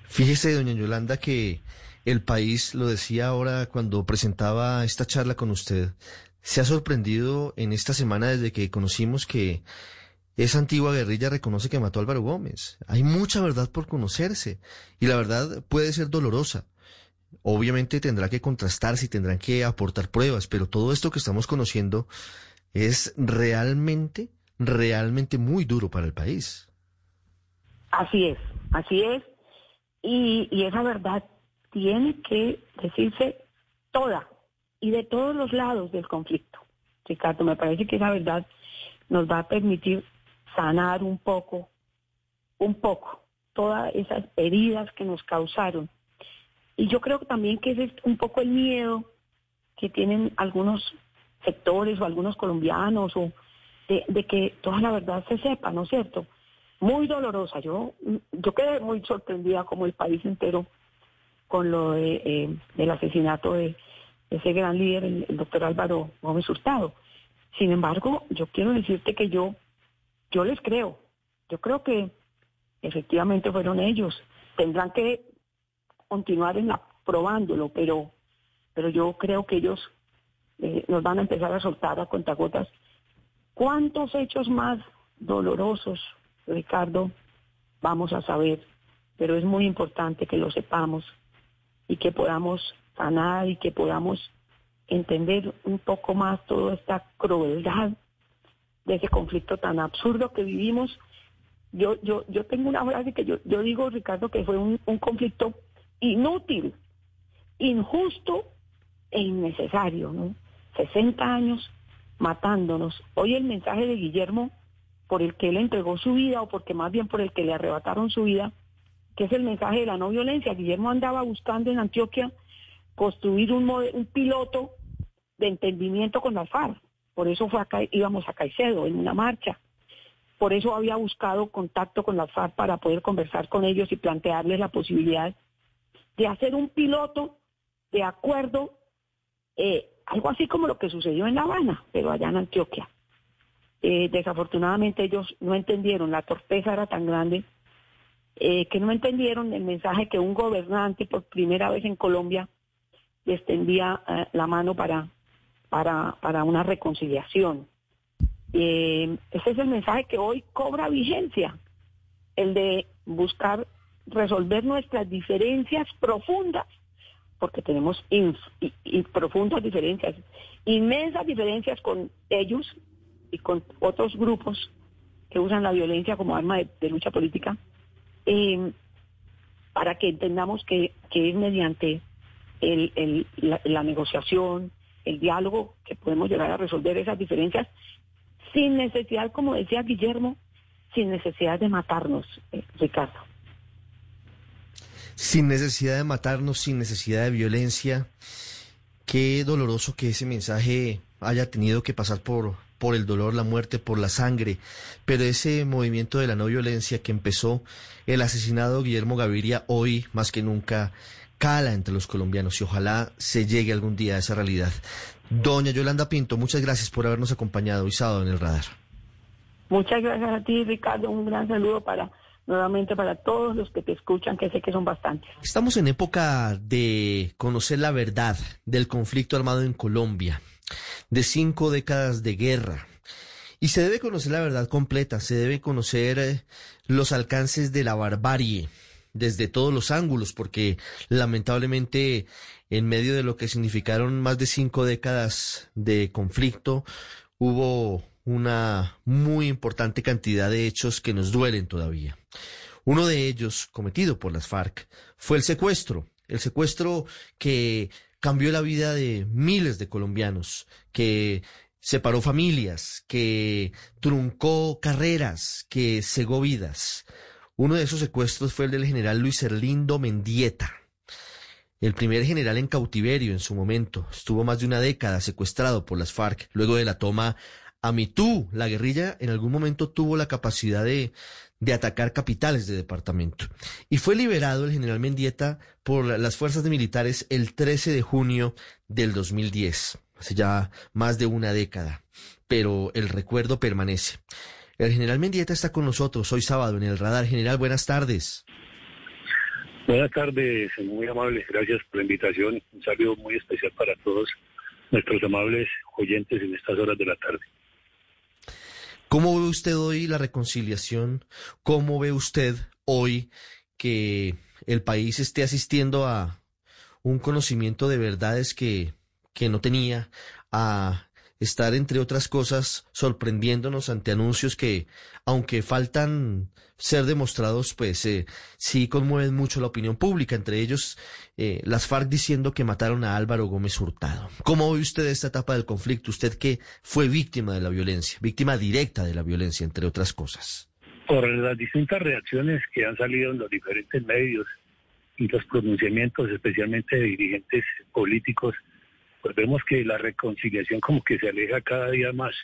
Fíjese, doña Yolanda, que el país, lo decía ahora cuando presentaba esta charla con usted, se ha sorprendido en esta semana desde que conocimos que esa antigua guerrilla reconoce que mató a Álvaro Gómez. Hay mucha verdad por conocerse y la verdad puede ser dolorosa. Obviamente tendrá que contrastarse y tendrán que aportar pruebas, pero todo esto que estamos conociendo es realmente, realmente muy duro para el país. Así es, así es. Y, y esa verdad tiene que decirse toda y de todos los lados del conflicto. Ricardo, me parece que esa verdad nos va a permitir sanar un poco, un poco, todas esas heridas que nos causaron y yo creo también que ese es un poco el miedo que tienen algunos sectores o algunos colombianos o de, que toda la verdad se sepa, ¿no es cierto? Muy dolorosa. Yo, yo quedé muy sorprendida como el país entero con lo de, eh, del asesinato de ese gran líder, el, doctor Álvaro Gómez Hurtado. Sin embargo, yo quiero decirte que yo, yo les creo. Yo creo que efectivamente fueron ellos. Tendrán que continuar en la, probándolo, pero, pero yo creo que ellos eh, nos van a empezar a soltar a cuentagotas. ¿Cuántos hechos más dolorosos, Ricardo, vamos a saber? Pero es muy importante que lo sepamos y que podamos sanar y que podamos entender un poco más toda esta crueldad de ese conflicto tan absurdo que vivimos. Yo, yo, yo tengo una frase que yo, yo digo, Ricardo, que fue un, conflicto inútil, injusto e innecesario, ¿no? 60 años matándonos. Hoy el mensaje de Guillermo, por el que él entregó su vida, o porque más bien por el que le arrebataron su vida, que es el mensaje de la no violencia. Guillermo andaba buscando en Antioquia construir un, un piloto de entendimiento con las FARC. Por eso íbamos a Caicedo en una marcha. Por eso había buscado contacto con las FARC para poder conversar con ellos y plantearles la posibilidad de hacer un piloto de acuerdo eh, algo así como lo que sucedió en La Habana, pero allá en Antioquia. Eh, desafortunadamente ellos no entendieron, la torpeza era tan grande eh, que no entendieron el mensaje que un gobernante por primera vez en Colombia le extendía eh, la mano para, para, para una reconciliación. ese es el mensaje que hoy cobra vigencia, el de buscar resolver nuestras diferencias profundas porque tenemos profundas diferencias, inmensas diferencias con ellos y con otros grupos que usan la violencia como arma de, lucha política, em, para que entendamos que, es mediante la, negociación, el diálogo, que podemos llegar a resolver esas diferencias sin necesidad, como decía Guillermo, sin necesidad de matarnos, eh, Ricardo sin necesidad de matarnos, sin necesidad de violencia. Qué doloroso que ese mensaje haya tenido que pasar por, por el dolor, la muerte, por la sangre, pero ese movimiento de la no violencia que empezó el asesinado Guillermo Gaviria hoy más que nunca cala entre los colombianos y ojalá se llegue algún día a esa realidad. Doña Yolanda Pinto, muchas gracias por habernos acompañado hoy sábado en el radar. Muchas gracias a ti, Ricardo. Un gran saludo para nuevamente para todos los que te escuchan, que sé que son bastantes. Estamos en época de conocer la verdad del conflicto armado en Colombia, de cinco décadas de guerra. Y se debe conocer la verdad completa, se debe conocer eh, los alcances de la barbarie desde todos los ángulos, porque lamentablemente en medio de lo que significaron más de cinco décadas de conflicto, hubo una muy importante cantidad de hechos que nos duelen todavía. Uno de ellos, cometido por las FARC, fue el secuestro, el secuestro que cambió la vida de miles de colombianos, que separó familias, que truncó carreras, que cegó vidas. Uno de esos secuestros fue el del general Luis Erlindo Mendieta, el primer general en cautiverio en su momento. Estuvo más de una década secuestrado por las FARC luego de la toma Amitú, la guerrilla en algún momento tuvo la capacidad de, de atacar capitales de departamento. Y fue liberado el general Mendieta por las fuerzas militares el 13 de junio del 2010, hace ya más de una década, pero el recuerdo permanece. El general Mendieta está con nosotros hoy sábado en el radar. General, buenas tardes. Buenas tardes, muy amables, gracias por la invitación. Un saludo muy especial para todos nuestros amables oyentes en estas horas de la tarde. ¿Cómo ve usted hoy la reconciliación? ¿Cómo ve usted hoy que el país esté asistiendo a un conocimiento de verdades que, que no tenía, a estar, entre otras cosas, sorprendiéndonos ante anuncios que, aunque faltan ser demostrados, pues eh, sí conmueven mucho la opinión pública, entre ellos eh, las FARC diciendo que mataron a Álvaro Gómez Hurtado. ¿Cómo ve usted esta etapa del conflicto? Usted que fue víctima de la violencia, víctima directa de la violencia, entre otras cosas. Por las distintas reacciones que han salido en los diferentes medios y los pronunciamientos, especialmente de dirigentes políticos, pues vemos que la reconciliación como que se aleja cada día más,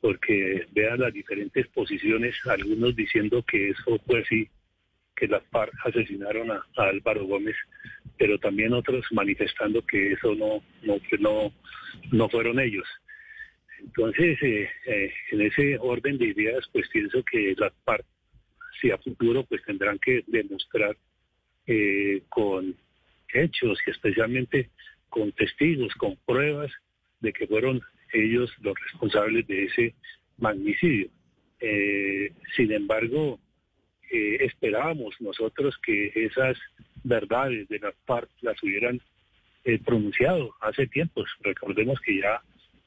porque vean las diferentes posiciones, algunos diciendo que eso fue así, que las FARC asesinaron a, Álvaro Gómez, pero también otros manifestando que eso no, no, no, no fueron ellos. Entonces, eh, eh, en ese orden de ideas, pues pienso que las FARC, si a futuro, pues tendrán que demostrar eh, con hechos y especialmente con testigos, con pruebas de que fueron ellos los responsables de ese magnicidio. Eh, sin embargo, eh, esperábamos nosotros que esas verdades de las FARC las hubieran eh, pronunciado hace tiempos. Recordemos que ya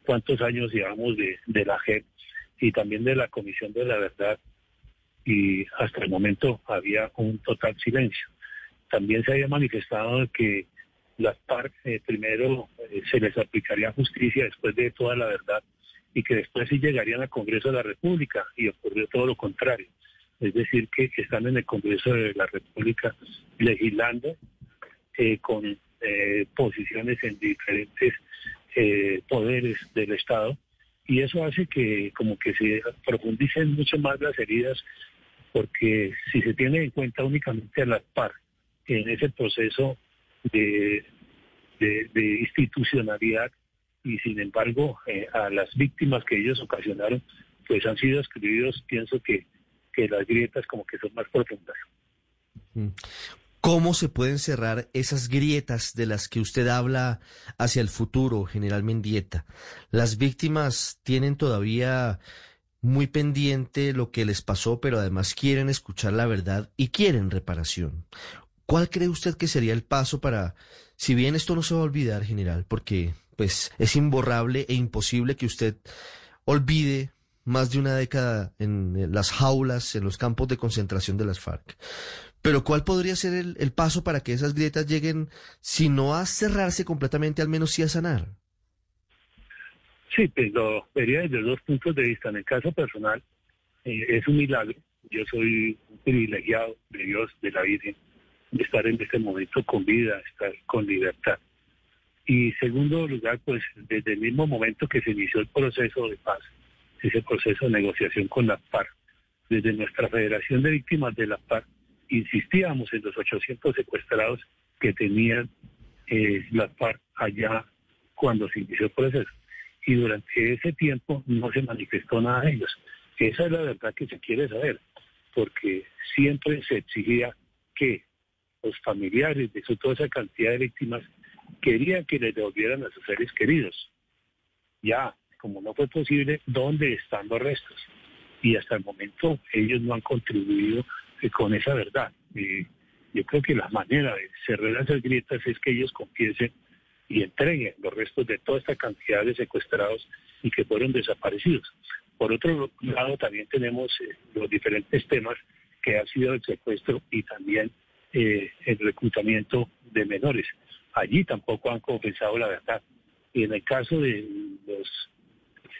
cuántos años llevamos de, de la JEP y también de la Comisión de la Verdad y hasta el momento había un total silencio. También se había manifestado que las FARC eh, primero eh, se les aplicaría justicia después de toda la verdad y que después sí llegarían al Congreso de la República y ocurrió todo lo contrario. Es decir, que están en el Congreso de la República legislando eh, con posiciones en diferentes poderes del Estado y eso hace que como que se profundicen mucho más las heridas porque si se tiene en cuenta únicamente a las FARC en ese proceso de, institucionalidad y sin embargo eh, a las víctimas que ellos ocasionaron pues han sido escribidos, pienso que, que las grietas como que son más profundas. ¿Cómo se pueden cerrar esas grietas de las que usted habla hacia el futuro, general Mendieta? Las víctimas tienen todavía muy pendiente lo que les pasó, pero además quieren escuchar la verdad y quieren reparación. ¿Cuál cree usted que sería el paso para, si bien esto no se va a olvidar, general, porque pues es imborrable e imposible que usted olvide más de una década en las jaulas, en los campos de concentración de las FARC. Pero ¿cuál podría ser el, paso para que esas grietas lleguen, si no a cerrarse completamente, al menos sí a sanar? Sí, pues lo vería desde dos puntos de vista. En el caso personal, eh, es un milagro. Yo soy un privilegiado de Dios, de la Virgen, estar en este momento con vida, estar con libertad. Y segundo lugar, pues desde el mismo momento que se inició el proceso de paz, ese proceso de negociación con la FARC, desde nuestra Federación de Víctimas de la FARC, insistíamos en los 800 secuestrados que tenían eh, la FARC allá cuando se inició el proceso. Y durante ese tiempo no se manifestó nada de ellos. Esa es la verdad que se quiere saber, porque siempre se exigía que los familiares de toda esa cantidad de víctimas querían que les devolvieran a sus seres queridos. Ya, como no fue posible, ¿dónde están los restos? Y hasta el momento ellos no han contribuido eh, con esa verdad. yo creo que la manera de cerrar esas grietas es que ellos confiesen y entreguen los restos de toda esta cantidad de secuestrados y que fueron desaparecidos. Por otro lado, también tenemos eh, los diferentes temas que ha sido el secuestro y también eh, el reclutamiento de menores. Allí tampoco han confesado la verdad. Y en el caso de los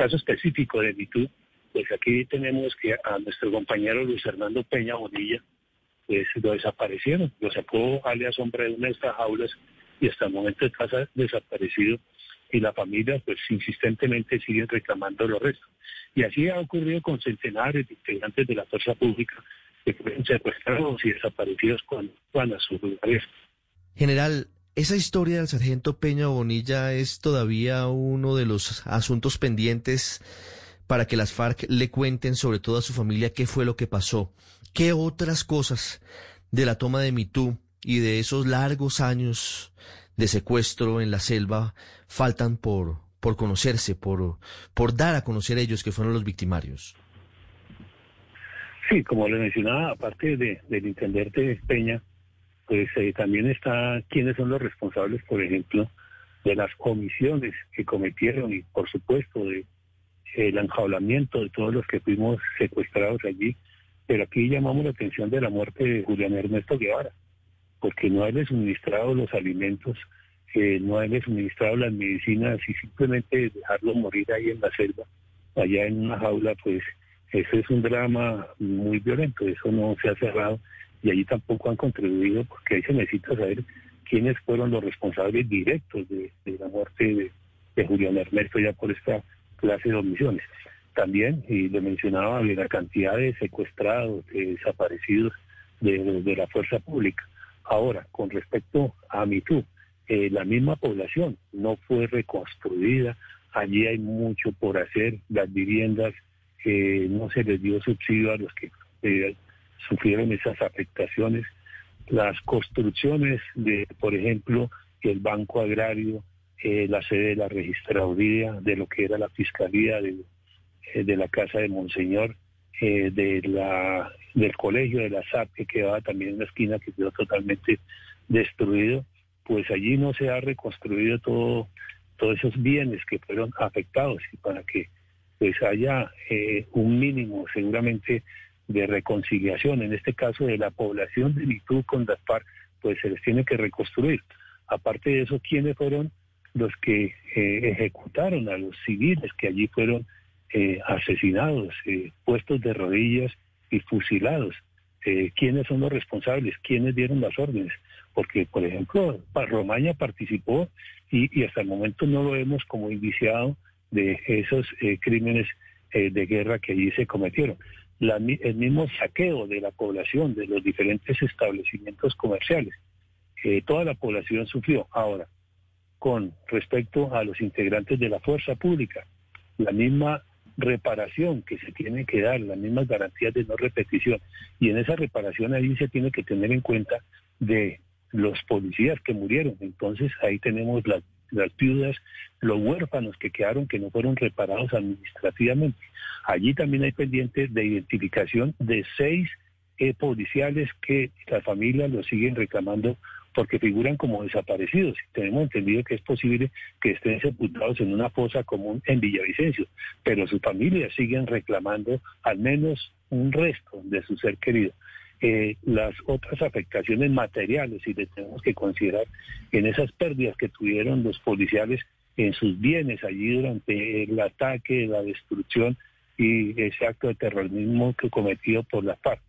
caso específico de MeToo, pues aquí tenemos que a nuestro compañero Luis Hernando Peña Bonilla, pues lo desaparecieron, lo sacó alias hombre de una de estas jaulas y hasta el momento está desaparecido y la familia pues insistentemente siguen reclamando los restos. Y así ha ocurrido con centenares de integrantes de la fuerza pública que fueron secuestrados y desaparecidos cuando van a sus lugares. General, esa historia del sargento Peña Bonilla es todavía uno de los asuntos pendientes para que las FARC le cuenten sobre todo a su familia qué fue lo que pasó. ¿Qué otras cosas de la toma de Mitú y de esos largos años de secuestro en la selva faltan por, por conocerse, por, por dar a conocer ellos que fueron los victimarios? Sí, como le mencionaba, aparte de, del intendente Peña, pues eh, también está quiénes son los responsables, por ejemplo, de las omisiones que cometieron y por supuesto de el enjaulamiento de todos los que fuimos secuestrados allí. Pero aquí llamamos la atención de la muerte de Julián Ernesto Guevara, porque no haberle suministrado los alimentos, eh, no haberle suministrado las medicinas y simplemente dejarlo morir ahí en la selva, allá en una jaula, pues eso es un drama muy violento, eso no se ha cerrado y allí tampoco han contribuido porque ahí se necesita saber quiénes fueron los responsables directos de, la muerte de, Julián Ernesto ya por esta clase de omisiones. También, y le mencionaba, la cantidad de secuestrados, de desaparecidos de, la fuerza pública. Ahora, con respecto a MeToo, eh, la misma población no fue reconstruida, allí hay mucho por hacer, las viviendas, eh, no se les dio subsidio a los que eh, sufrieron esas afectaciones, las construcciones de, por ejemplo, el Banco Agrario, eh, la sede de la registraduría, de lo que era la Fiscalía de, eh, de la Casa de Monseñor, eh, de la, del colegio de la SAP que quedaba también en la esquina, que quedó totalmente destruido, pues allí no se ha reconstruido todo, todos esos bienes que fueron afectados y para que pues haya un mínimo seguramente de reconciliación, en este caso de la población de Mitú con las pues se les tiene que reconstruir. Aparte de eso, ¿quiénes fueron los que eh, ejecutaron a los civiles que allí fueron eh, asesinados, eh, puestos de rodillas y fusilados? ¿Quiénes son los responsables? ¿Quiénes dieron las órdenes? Porque, por ejemplo, Romaña participó y, y hasta el momento no lo vemos como indiciado de esos crímenes de guerra que allí se cometieron el mismo saqueo de la población, de los diferentes establecimientos comerciales. que toda la población sufrió. Ahora, con respecto a los integrantes de la fuerza pública, la misma reparación que se tiene que dar, las mismas garantías de no repetición. Y en esa reparación ahí se tiene que tener en cuenta de los policías que murieron. Entonces ahí tenemos las las viudas, los huérfanos que quedaron que no fueron reparados administrativamente. Allí también hay pendientes de identificación de seis eh, policiales que las familias los siguen reclamando porque figuran como desaparecidos. Tenemos entendido que es posible que estén sepultados en una fosa común en Villavicencio, pero sus familias siguen reclamando al menos un resto de su ser querido. Eh, las otras afectaciones materiales y le tenemos que considerar en esas pérdidas que tuvieron los policiales en sus bienes allí durante el ataque, la destrucción y ese acto de terrorismo que cometido por la FARC.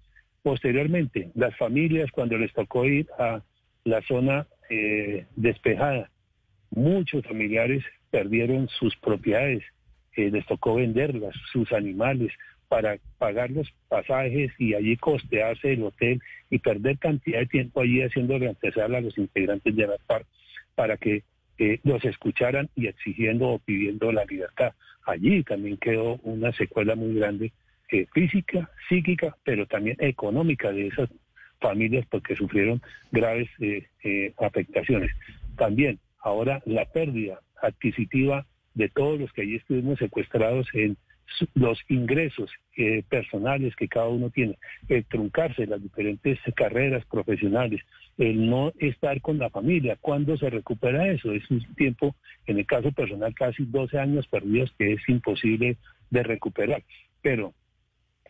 Posteriormente, las familias cuando les tocó ir a la zona eh, despejada, muchos familiares perdieron sus propiedades, eh, les tocó venderlas, sus animales, para pagar los pasajes y allí costearse el hotel y perder cantidad de tiempo allí haciendo reemplazar a los integrantes de la FARC para que eh, los escucharan y exigiendo o pidiendo la libertad. Allí también quedó una secuela muy grande eh, física, psíquica, pero también económica de esas familias porque sufrieron graves eh, afectaciones. También ahora la pérdida adquisitiva de todos los que allí estuvimos secuestrados en los ingresos eh, personales que cada uno tiene, el truncarse las diferentes carreras profesionales, el no estar con la familia, ¿cuándo se recupera eso? Es un tiempo, en el caso personal, casi 12 años perdidos que es imposible de recuperar. Pero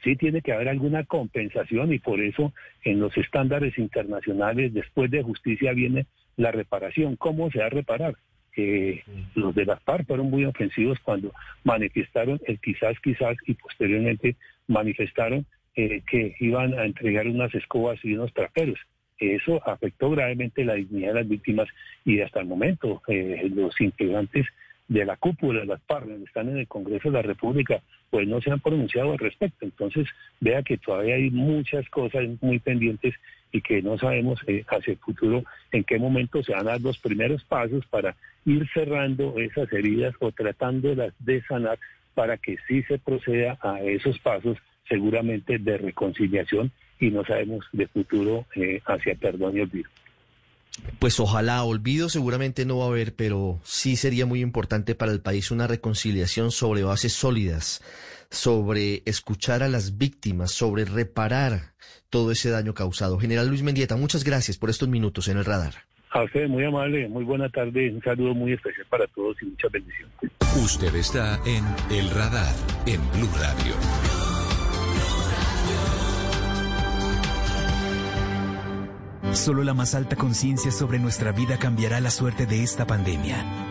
sí tiene que haber alguna compensación y por eso en los estándares internacionales, después de justicia viene la reparación. ¿Cómo se va a reparar? Que los de las FARC fueron muy ofensivos cuando manifestaron el quizás, quizás y posteriormente manifestaron eh, que iban a entregar unas escobas y unos traperos. Eso afectó gravemente la dignidad de las víctimas y hasta el momento eh, los integrantes de la cúpula de las FARC están en el Congreso de la República, pues no se han pronunciado al respecto. Entonces, vea que todavía hay muchas cosas muy pendientes y que no sabemos eh, hacia el futuro en qué momento se van a dar los primeros pasos para ir cerrando esas heridas o tratándolas de sanar para que sí se proceda a esos pasos seguramente de reconciliación y no sabemos de futuro eh, hacia perdón y olvido. Pues ojalá, olvido seguramente no va a haber, pero sí sería muy importante para el país una reconciliación sobre bases sólidas, sobre escuchar a las víctimas, sobre reparar todo ese daño causado. General Luis Mendieta, muchas gracias por estos minutos en el radar. A usted, muy amable, muy buena tarde, un saludo muy especial para todos y muchas bendiciones. Usted está en El Radar, en Blue Radio. Solo la más alta conciencia sobre nuestra vida cambiará la suerte de esta pandemia.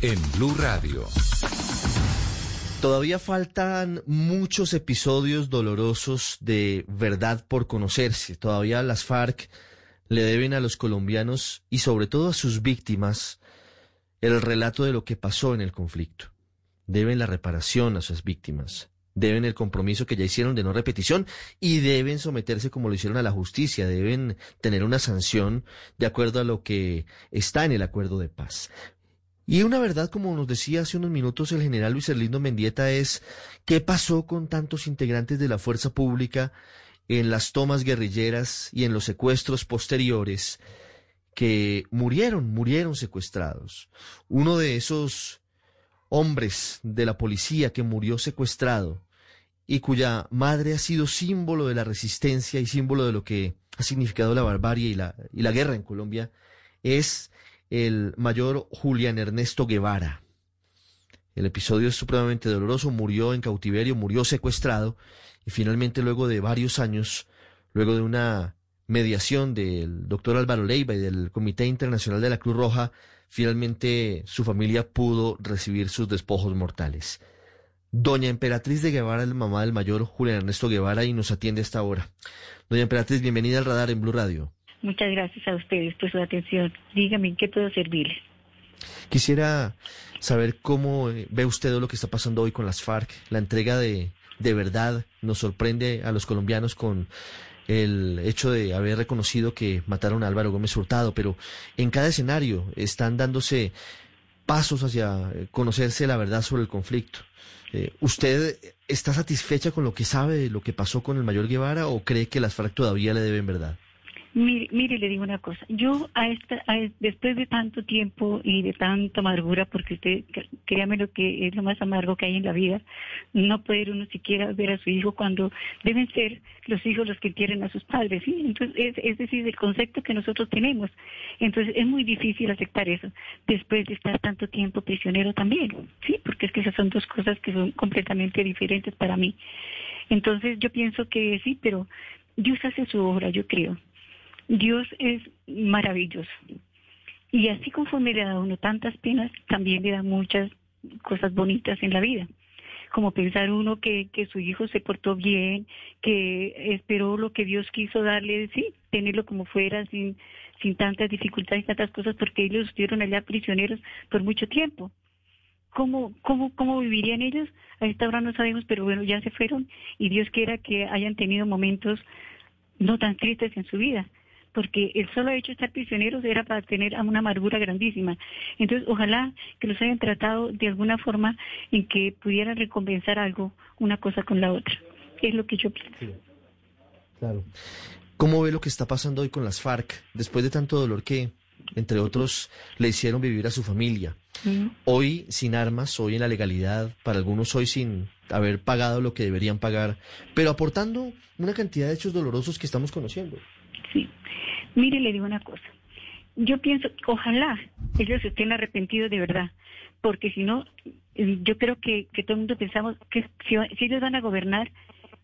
En Blue Radio. Todavía faltan muchos episodios dolorosos de verdad por conocerse. Todavía las FARC le deben a los colombianos y sobre todo a sus víctimas el relato de lo que pasó en el conflicto. Deben la reparación a sus víctimas, deben el compromiso que ya hicieron de no repetición y deben someterse como lo hicieron a la justicia, deben tener una sanción de acuerdo a lo que está en el acuerdo de paz. Y una verdad, como nos decía hace unos minutos el general Luis Erlindo Mendieta, es qué pasó con tantos integrantes de la fuerza pública en las tomas guerrilleras y en los secuestros posteriores que murieron, murieron secuestrados. Uno de esos hombres de la policía que murió secuestrado y cuya madre ha sido símbolo de la resistencia y símbolo de lo que ha significado la barbarie y la, y la guerra en Colombia, es el mayor Julián Ernesto Guevara. El episodio es supremamente doloroso, murió en cautiverio, murió secuestrado y finalmente luego de varios años, luego de una mediación del doctor Álvaro Leiva y del Comité Internacional de la Cruz Roja, finalmente su familia pudo recibir sus despojos mortales. Doña Emperatriz de Guevara la mamá del mayor Julián Ernesto Guevara y nos atiende a esta hora. Doña Emperatriz, bienvenida al radar en Blue Radio. Muchas gracias a ustedes por su atención. Dígame, ¿en qué puedo servirles? Quisiera saber cómo eh, ve usted lo que está pasando hoy con las FARC. La entrega de, de verdad nos sorprende a los colombianos con el hecho de haber reconocido que mataron a Álvaro Gómez Hurtado, pero en cada escenario están dándose pasos hacia eh, conocerse la verdad sobre el conflicto. Eh, ¿Usted está satisfecha con lo que sabe de lo que pasó con el mayor Guevara o cree que las FARC todavía le deben verdad? Mire, mire, le digo una cosa. Yo a esta, después de tanto tiempo y de tanta amargura, porque usted, créame lo que es lo más amargo que hay en la vida, no poder uno siquiera ver a su hijo cuando deben ser los hijos los que quieren a sus padres, ¿sí? Entonces, es, es decir, el concepto que nosotros tenemos. Entonces, es muy difícil aceptar eso, después de estar tanto tiempo prisionero también, ¿sí? Porque es que esas son dos cosas que son completamente diferentes para mí. Entonces, yo pienso que sí, pero Dios hace su obra, yo creo. Dios es maravilloso. Y así conforme le da uno tantas penas, también le da muchas cosas bonitas en la vida. Como pensar uno que, que su hijo se portó bien, que esperó lo que Dios quiso darle, sí, tenerlo como fuera, sin, sin tantas dificultades tantas cosas, porque ellos estuvieron allá prisioneros por mucho tiempo. ¿Cómo, cómo, ¿Cómo vivirían ellos? A esta hora no sabemos, pero bueno, ya se fueron y Dios quiera que hayan tenido momentos no tan tristes en su vida porque el solo hecho de estar prisioneros era para tener una amargura grandísima. Entonces, ojalá que los hayan tratado de alguna forma en que pudieran recompensar algo, una cosa con la otra. Es lo que yo pienso. Claro. ¿Cómo ve lo que está pasando hoy con las FARC, después de tanto dolor que, entre otros, le hicieron vivir a su familia? Hoy sin armas, hoy en la legalidad, para algunos hoy sin haber pagado lo que deberían pagar, pero aportando una cantidad de hechos dolorosos que estamos conociendo. Sí. Mire, le digo una cosa. Yo pienso, ojalá ellos estén arrepentidos de verdad, porque si no, eh, yo creo que, todo el mundo pensamos que si, ellos van a gobernar,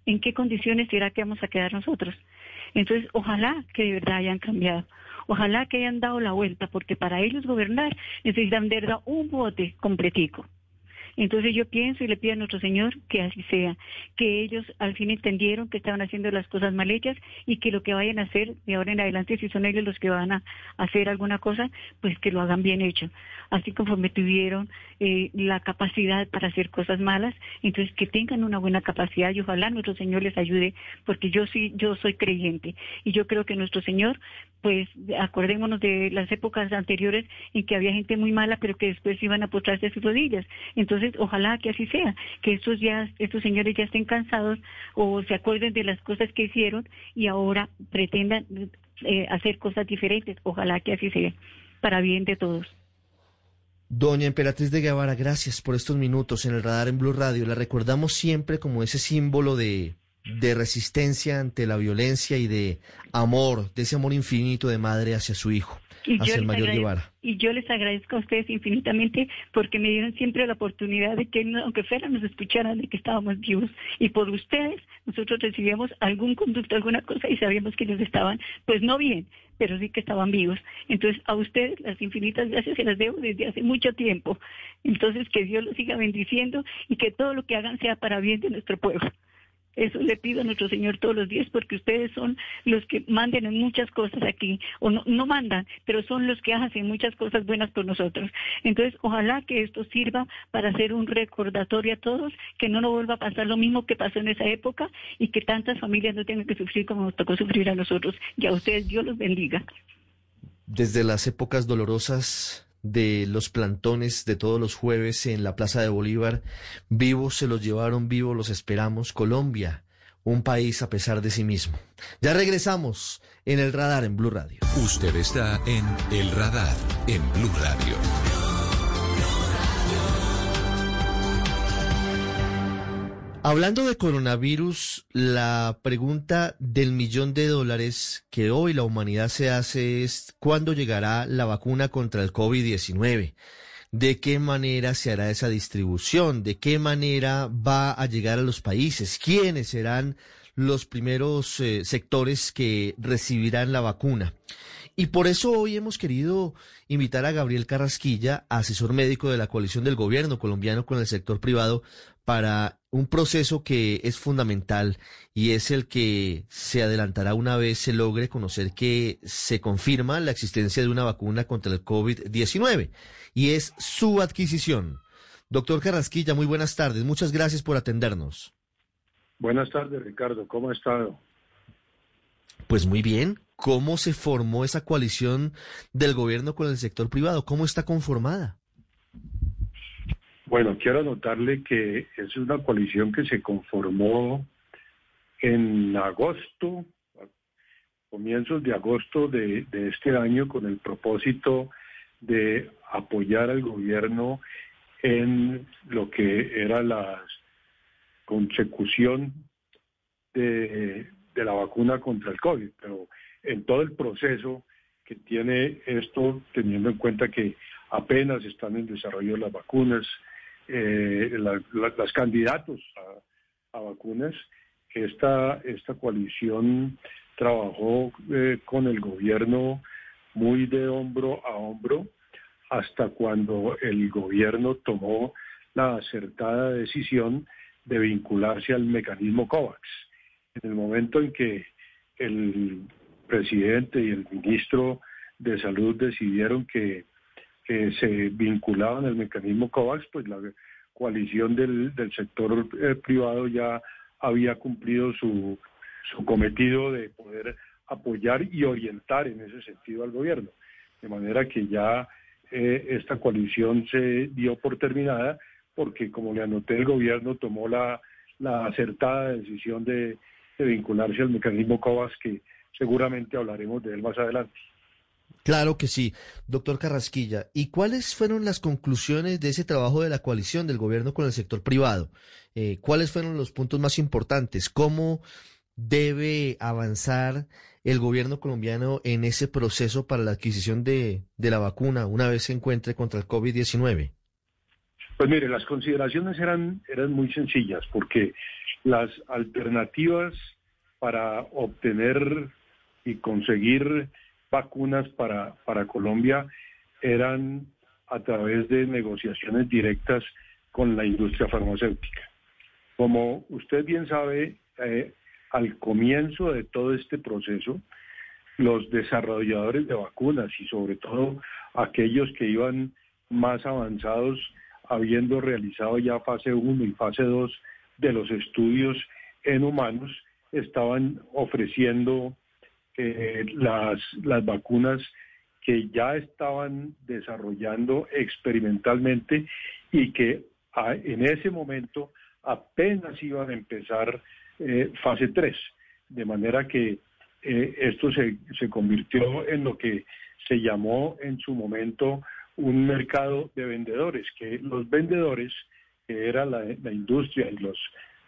¿en qué condiciones será que vamos a quedar nosotros? Entonces, ojalá que de verdad hayan cambiado. Ojalá que hayan dado la vuelta, porque para ellos gobernar necesitan de verdad un bote completico. Entonces yo pienso y le pido a nuestro Señor que así sea, que ellos al fin entendieron que estaban haciendo las cosas mal hechas y que lo que vayan a hacer de ahora en adelante, si son ellos los que van a hacer alguna cosa, pues que lo hagan bien hecho. Así conforme tuvieron eh, la capacidad para hacer cosas malas, entonces que tengan una buena capacidad y ojalá nuestro Señor les ayude, porque yo sí, yo soy creyente y yo creo que nuestro Señor, pues acordémonos de las épocas anteriores en que había gente muy mala, pero que después iban a postrarse a sus rodillas. Entonces, ojalá que así sea, que estos ya, estos señores ya estén cansados o se acuerden de las cosas que hicieron y ahora pretendan eh, hacer cosas diferentes. Ojalá que así sea, para bien de todos. Doña Emperatriz de Guevara, gracias por estos minutos en el radar en Blue Radio. La recordamos siempre como ese símbolo de, de resistencia ante la violencia y de amor, de ese amor infinito de madre hacia su hijo. Y yo, y yo les agradezco a ustedes infinitamente porque me dieron siempre la oportunidad de que, aunque fuera, nos escucharan de que estábamos vivos. Y por ustedes, nosotros recibíamos algún conducto, alguna cosa y sabíamos que ellos estaban, pues no bien, pero sí que estaban vivos. Entonces, a ustedes las infinitas gracias se las debo desde hace mucho tiempo. Entonces, que Dios los siga bendiciendo y que todo lo que hagan sea para bien de nuestro pueblo. Eso le pido a nuestro Señor todos los días porque ustedes son los que mandan en muchas cosas aquí, o no, no mandan, pero son los que hacen muchas cosas buenas por nosotros. Entonces, ojalá que esto sirva para hacer un recordatorio a todos, que no nos vuelva a pasar lo mismo que pasó en esa época y que tantas familias no tengan que sufrir como nos tocó sufrir a nosotros. Y a ustedes Dios los bendiga. Desde las épocas dolorosas de los plantones de todos los jueves en la Plaza de Bolívar. Vivos se los llevaron, vivos los esperamos. Colombia, un país a pesar de sí mismo. Ya regresamos en el radar en Blue Radio. Usted está en el radar en Blue Radio. Hablando de coronavirus, la pregunta del millón de dólares que hoy la humanidad se hace es ¿cuándo llegará la vacuna contra el COVID-19? ¿De qué manera se hará esa distribución? ¿De qué manera va a llegar a los países? ¿Quiénes serán los primeros eh, sectores que recibirán la vacuna? Y por eso hoy hemos querido invitar a Gabriel Carrasquilla, asesor médico de la coalición del gobierno colombiano con el sector privado, para un proceso que es fundamental y es el que se adelantará una vez se logre conocer que se confirma la existencia de una vacuna contra el COVID-19 y es su adquisición. Doctor Carrasquilla, muy buenas tardes. Muchas gracias por atendernos. Buenas tardes, Ricardo. ¿Cómo ha estado? Pues muy bien. ¿Cómo se formó esa coalición del gobierno con el sector privado? ¿Cómo está conformada? Bueno, quiero anotarle que es una coalición que se conformó en agosto, comienzos de agosto de, este año, con el propósito de apoyar al gobierno en lo que era la consecución de, de, la vacuna contra el COVID, pero en todo el proceso que tiene esto, teniendo en cuenta que apenas están en desarrollo las vacunas, eh, las candidatos a, vacunas. Esta, esta coalición trabajó eh, con el gobierno muy de hombro a hombro hasta cuando el gobierno tomó la acertada decisión de vincularse al mecanismo COVAX. En el momento en que el presidente y el ministro de Salud decidieron que se vinculaban al mecanismo COVAX, pues la coalición del, sector eh, privado ya había cumplido su, cometido de poder apoyar y orientar en ese sentido al gobierno. De manera que ya eh, esta coalición se dio por terminada porque, como le anoté, el gobierno tomó la, la acertada decisión de, de vincularse al mecanismo COVAX, que seguramente hablaremos de él más adelante. Claro que sí, doctor Carrasquilla. ¿Y cuáles fueron las conclusiones de ese trabajo de la coalición del gobierno con el sector privado? Eh, ¿Cuáles fueron los puntos más importantes? ¿Cómo debe avanzar el gobierno colombiano en ese proceso para la adquisición de, de la vacuna una vez se encuentre contra el COVID-19? Pues mire, las consideraciones eran, eran muy sencillas porque las alternativas para obtener y conseguir vacunas para, para Colombia eran a través de negociaciones directas con la industria farmacéutica. Como usted bien sabe, eh, al comienzo de todo este proceso, los desarrolladores de vacunas y sobre todo aquellos que iban más avanzados, habiendo realizado ya fase 1 y fase 2 de los estudios en humanos, estaban ofreciendo eh, las, las vacunas que ya estaban desarrollando experimentalmente y que en ese momento apenas iban a empezar eh, fase 3, de manera que eh, esto se, se convirtió en lo que se llamó en su momento un mercado de vendedores, que los vendedores, que era la, industria y los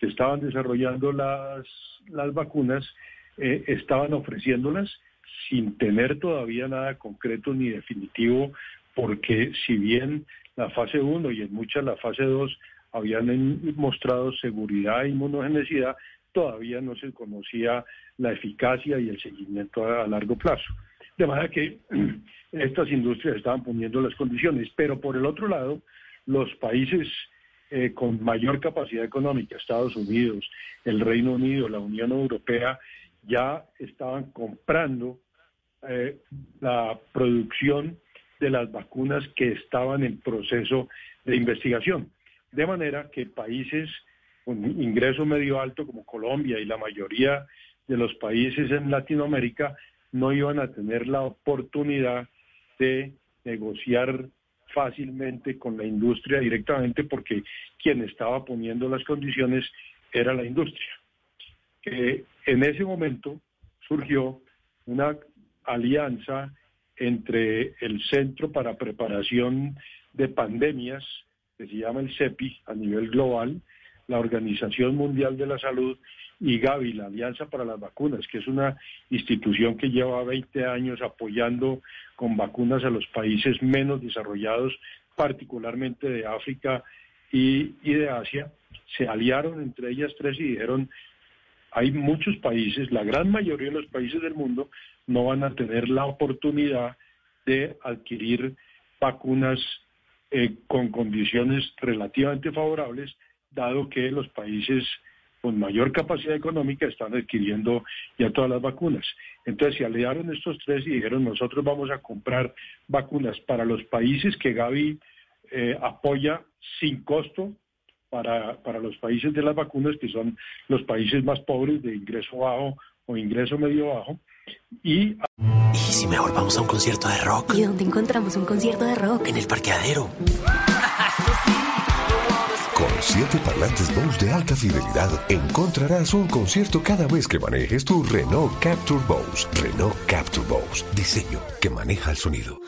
que estaban desarrollando las, las vacunas, eh, estaban ofreciéndolas sin tener todavía nada concreto ni definitivo, porque si bien la fase 1 y en muchas la fase 2 habían mostrado seguridad e inmunogenicidad, todavía no se conocía la eficacia y el seguimiento a, largo plazo. De manera que estas industrias estaban poniendo las condiciones, pero por el otro lado, los países eh, con mayor capacidad económica, Estados Unidos, el Reino Unido, la Unión Europea, ya estaban comprando eh, la producción de las vacunas que estaban en proceso de investigación. De manera que países con ingreso medio alto como Colombia y la mayoría de los países en Latinoamérica no iban a tener la oportunidad de negociar fácilmente con la industria directamente porque quien estaba poniendo las condiciones era la industria. En ese momento surgió una alianza entre el Centro para Preparación de Pandemias, que se llama el CEPI a nivel global, la Organización Mundial de la Salud y Gavi, la Alianza para las Vacunas, que es una institución que lleva 20 años apoyando con vacunas a los países menos desarrollados, particularmente de África y, y de Asia, se aliaron entre ellas tres y dijeron, hay muchos países, la gran mayoría de los países del mundo no van a tener la oportunidad de adquirir vacunas eh, con condiciones relativamente favorables, dado que los países con mayor capacidad económica están adquiriendo ya todas las vacunas. Entonces se aliaron estos tres y dijeron nosotros vamos a comprar vacunas para los países que Gaby eh, apoya sin costo para, para los países de las vacunas, que son los países más pobres de ingreso bajo o ingreso medio bajo, y... ¿Y si mejor vamos a un concierto de rock? ¿Y dónde encontramos un concierto de rock? En el parqueadero. Con siete parlantes Bose de alta fidelidad, encontrarás un concierto cada vez que manejes tu Renault Capture Bose. Renault Capture Bose. Diseño que maneja el sonido.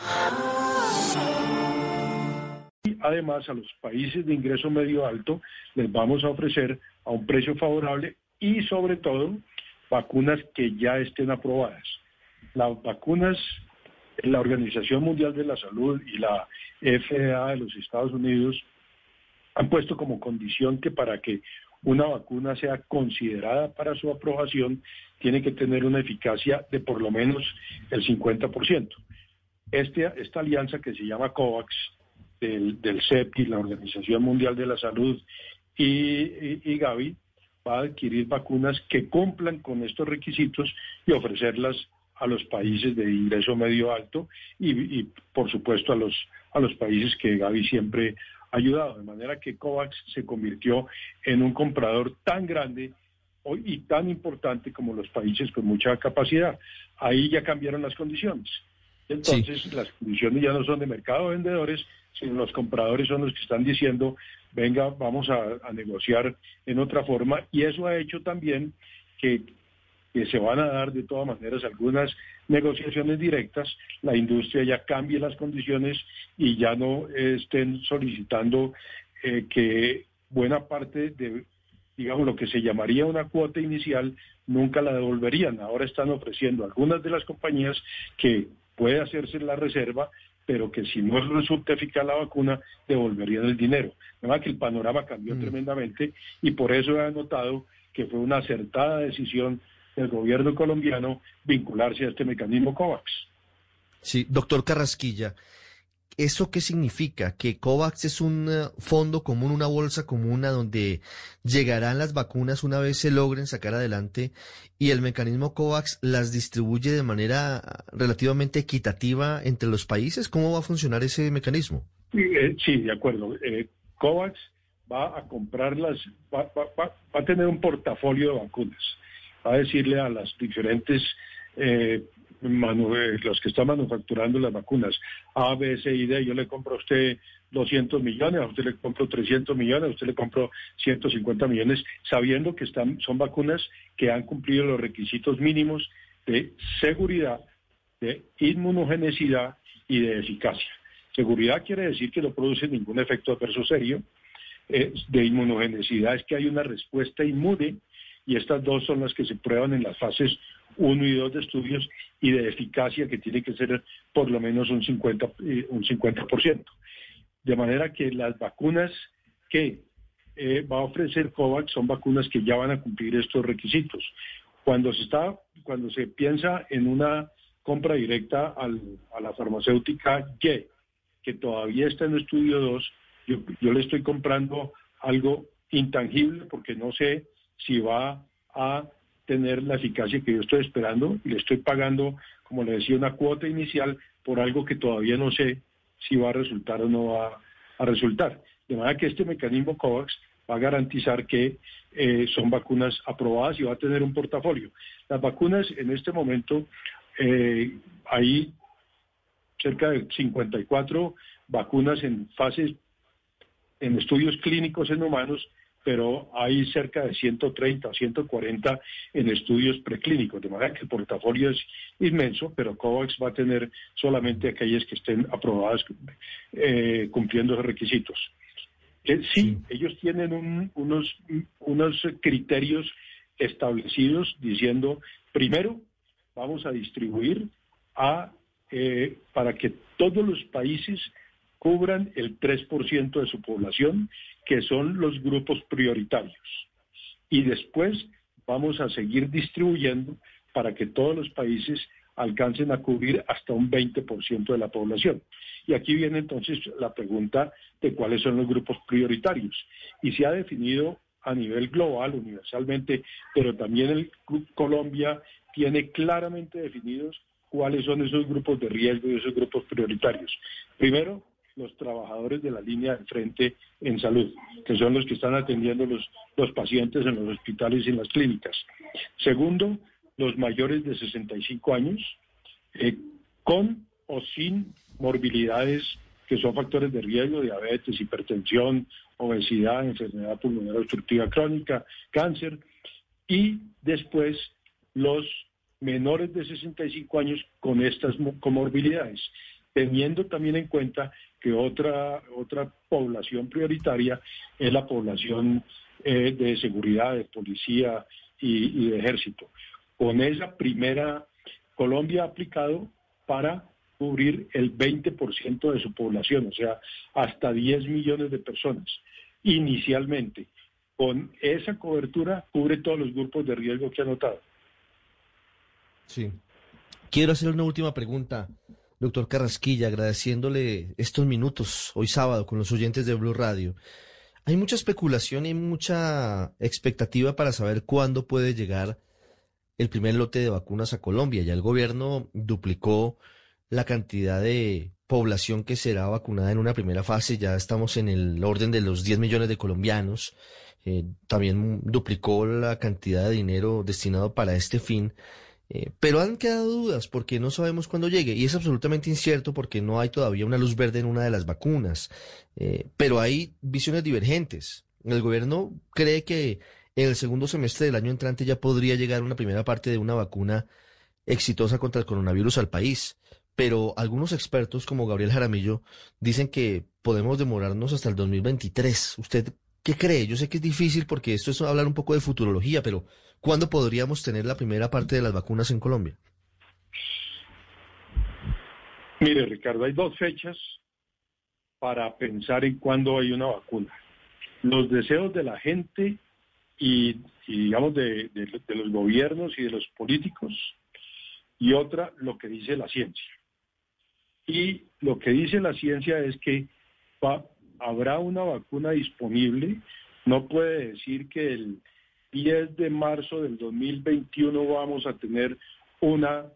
Además, a los países de ingreso medio alto les vamos a ofrecer a un precio favorable y sobre todo vacunas que ya estén aprobadas. Las vacunas, la Organización Mundial de la Salud y la FDA de los Estados Unidos han puesto como condición que para que una vacuna sea considerada para su aprobación, tiene que tener una eficacia de por lo menos el 50%. Este, esta alianza que se llama COVAX, del, del CEPI, la Organización Mundial de la Salud, y, y Gavi, va a adquirir vacunas que cumplan con estos requisitos y ofrecerlas a los países de ingreso medio alto y, por supuesto a los a los países que Gaby siempre ha ayudado, de manera que COVAX se convirtió en un comprador tan grande y tan importante como los países con mucha capacidad. Ahí ya cambiaron las condiciones. Entonces las condiciones ya no son de mercado de vendedores, los compradores son los que están diciendo venga, vamos a, negociar en otra forma. Y eso ha hecho también que, se van a dar de todas maneras algunas negociaciones directas, la industria ya cambie las condiciones y ya no estén solicitando eh, que buena parte de, digamos, lo que se llamaría una cuota inicial, nunca la devolverían. Ahora están ofreciendo algunas de las compañías que puede hacerse la reserva pero que si no resulta eficaz la vacuna, devolverían el dinero. verdad que el panorama cambió mm. tremendamente y por eso he notado que fue una acertada decisión del gobierno colombiano vincularse a este mecanismo COVAX. Sí, doctor Carrasquilla, ¿Eso qué significa? ¿Que COVAX es un eh, fondo común, una bolsa común a donde llegarán las vacunas una vez se logren sacar adelante y el mecanismo COVAX las distribuye de manera relativamente equitativa entre los países? ¿Cómo va a funcionar ese mecanismo? Eh, sí, de acuerdo. Eh, COVAX va a comprarlas, va, va, a tener un portafolio de vacunas. Va a decirle a las diferentes eh, eh, los que están manufacturando las vacunas, A, B, C y D, yo le compro a usted 200 millones, a usted le compro 300 millones, a usted le compro 150 millones, sabiendo que están, son vacunas que han cumplido los requisitos mínimos de seguridad, de inmunogenicidad y de eficacia. Seguridad quiere decir que no produce ningún efecto adverso serio. Eh, de inmunogenicidad es que hay una respuesta inmune y estas dos son las que se prueban en las fases 1 y 2 de estudios y de eficacia que tiene que ser por lo menos un 50%. Eh, un 50%. De manera que las vacunas que eh, va a ofrecer COVAX son vacunas que ya van a cumplir estos requisitos. Cuando se está, cuando se piensa en una compra directa a la farmacéutica Y, que todavía está en estudio 2, yo, yo le estoy comprando algo intangible porque no sé si va a tener la eficacia que yo estoy esperando y le estoy pagando, como le decía, una cuota inicial por algo que todavía no sé si va a resultar o no va a resultar. De manera que este mecanismo COVAX va a garantizar que eh, son vacunas aprobadas y va a tener un portafolio. Las vacunas en este momento eh, hay cerca de 54 vacunas en fases, en estudios clínicos en humanos pero hay cerca de 130 o 140 en estudios preclínicos, de manera que el portafolio es inmenso, pero COVAX va a tener solamente aquellas que estén aprobadas eh, cumpliendo los requisitos. Eh, sí, ellos tienen unos, unos criterios establecidos diciendo, primero, vamos a distribuir a, eh, para que todos los países cubran el 3% de su población que son los grupos prioritarios. Y después vamos a seguir distribuyendo para que todos los países alcancen a cubrir hasta un 20% de la población. Y aquí viene entonces la pregunta de cuáles son los grupos prioritarios. Y se ha definido a nivel global, universalmente, pero también el Colombia tiene claramente definidos cuáles son esos grupos de riesgo y esos grupos prioritarios. Primero, los trabajadores de la línea de frente en salud, que son los que están atendiendo los, los pacientes en los hospitales y en las clínicas. Segundo, los mayores de 65 años, eh, con o sin morbilidades que son factores de riesgo, diabetes, hipertensión, obesidad, enfermedad pulmonar obstructiva crónica, cáncer, y después los menores de 65 años con estas comorbilidades teniendo también en cuenta que otra, otra población prioritaria es la población eh, de seguridad, de policía y, de ejército. Con esa primera, Colombia ha aplicado para cubrir el 20% de su población, o sea, hasta 10 millones de personas inicialmente. Con esa cobertura cubre todos los grupos de riesgo que ha notado. Sí. Quiero hacer una última pregunta doctor Carrasquilla, agradeciéndole estos minutos hoy sábado con los oyentes de Blue Radio. Hay mucha especulación y mucha expectativa para saber cuándo puede llegar el primer lote de vacunas a Colombia. Ya el gobierno duplicó la cantidad de población que será vacunada en una primera fase. Ya estamos en el orden de los 10 millones de colombianos. Eh, también duplicó la cantidad de dinero destinado para este fin. Eh, pero han quedado dudas porque no sabemos cuándo llegue y es absolutamente incierto porque no hay todavía una luz verde en una de las vacunas. Eh, pero hay visiones divergentes. El gobierno cree que en el segundo semestre del año entrante ya podría llegar una primera parte de una vacuna exitosa contra el coronavirus al país. Pero algunos expertos como Gabriel Jaramillo dicen que podemos demorarnos hasta el 2023. ¿Usted qué cree? Yo sé que es difícil porque esto es hablar un poco de futurología, pero ¿Cuándo podríamos tener la primera parte de las vacunas en Colombia? Mire, Ricardo, hay dos fechas para pensar en cuándo hay una vacuna. Los deseos de la gente y, digamos, de, de los gobiernos y de los políticos, y otra, lo que dice la ciencia. Y lo que dice la ciencia es que habrá una vacuna disponible. No puede decir que el 10 de marzo del 2021 vamos a tener una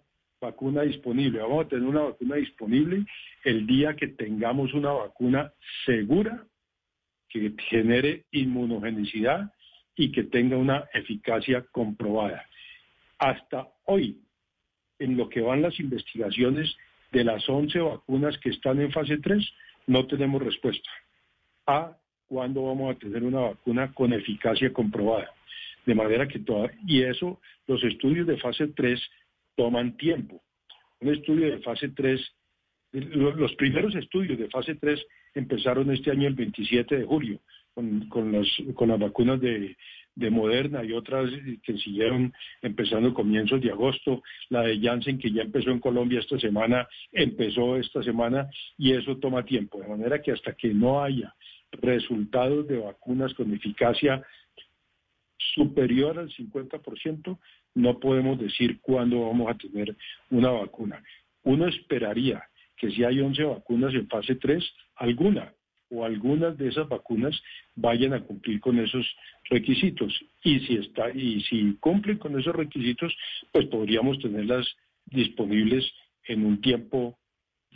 vacuna disponible. Vamos a tener una vacuna disponible el día que tengamos una vacuna segura, que genere inmunogenicidad y que tenga una eficacia comprobada. Hasta hoy, en lo que van las investigaciones de las 11 vacunas que están en fase 3, no tenemos respuesta a cuándo vamos a tener una vacuna con eficacia comprobada. De manera que toda, y eso, los estudios de fase 3 toman tiempo. Un estudio de fase 3, los primeros estudios de fase 3 empezaron este año el 27 de julio con, con, las, con las vacunas de, de Moderna y otras que siguieron empezando comienzos de agosto, la de Janssen que ya empezó en Colombia esta semana, empezó esta semana y eso toma tiempo, de manera que hasta que no haya resultados de vacunas con eficacia superior al 50%, no podemos decir cuándo vamos a tener una vacuna. Uno esperaría que si hay 11 vacunas en fase 3, alguna o algunas de esas vacunas vayan a cumplir con esos requisitos. Y si está y si cumplen con esos requisitos, pues podríamos tenerlas disponibles en un tiempo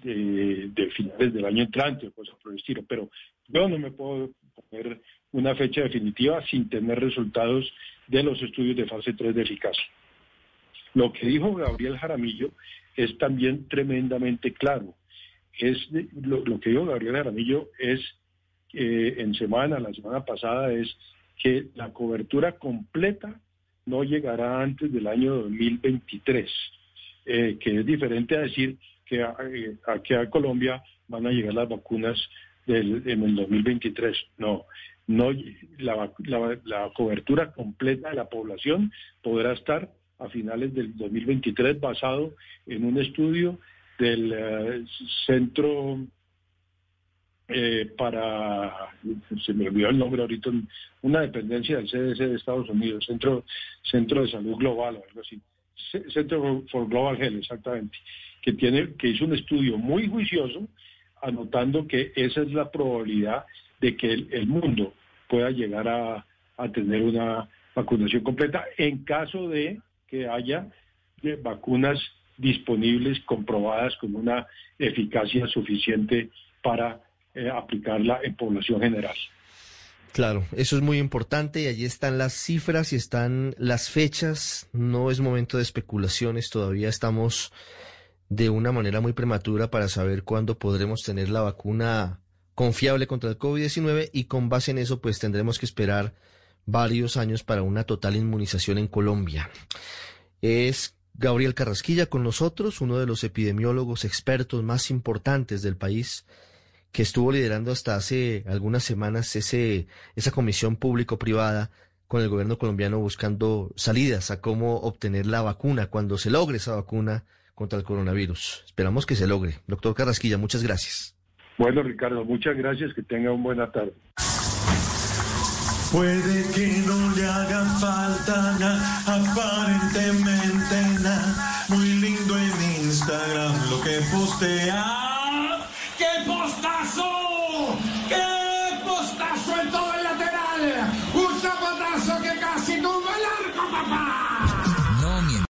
de, finales del año entrante o cosas por el estilo. Pero yo no me puedo poner una fecha definitiva sin tener resultados de los estudios de fase 3 de eficacia. Lo que dijo Gabriel Jaramillo es también tremendamente claro es lo, que dijo Gabriel Aramillo es eh, en semana, la semana pasada, es que la cobertura completa no llegará antes del año 2023, eh, que es diferente a decir que eh, aquí a Colombia van a llegar las vacunas del, en el 2023. No, no la, la cobertura completa de la población podrá estar a finales del 2023 basado en un estudio del eh, centro eh, para, se me olvidó el nombre ahorita, una dependencia del CDC de Estados Unidos, Centro, Centro de Salud Global, algo así. Centro for Global Health, exactamente, que, tiene, que hizo un estudio muy juicioso anotando que esa es la probabilidad de que el, mundo pueda llegar a, tener una vacunación completa en caso de que haya eh, vacunas disponibles, comprobadas con una eficacia suficiente para eh, aplicarla en población general. Claro, eso es muy importante y allí están las cifras y están las fechas. No es momento de especulaciones, todavía estamos de una manera muy prematura para saber cuándo podremos tener la vacuna confiable contra el COVID-19 y con base en eso pues tendremos que esperar varios años para una total inmunización en Colombia. Es Gabriel Carrasquilla con nosotros, uno de los epidemiólogos expertos más importantes del país, que estuvo liderando hasta hace algunas semanas ese, esa comisión público-privada con el gobierno colombiano buscando salidas a cómo obtener la vacuna cuando se logre esa vacuna contra el coronavirus. Esperamos que se logre. Doctor Carrasquilla, muchas gracias. Bueno, Ricardo, muchas gracias. Que tenga una buena tarde. Puede que no le haga falta nada, aparentemente nada. Muy lindo en Instagram lo que postea.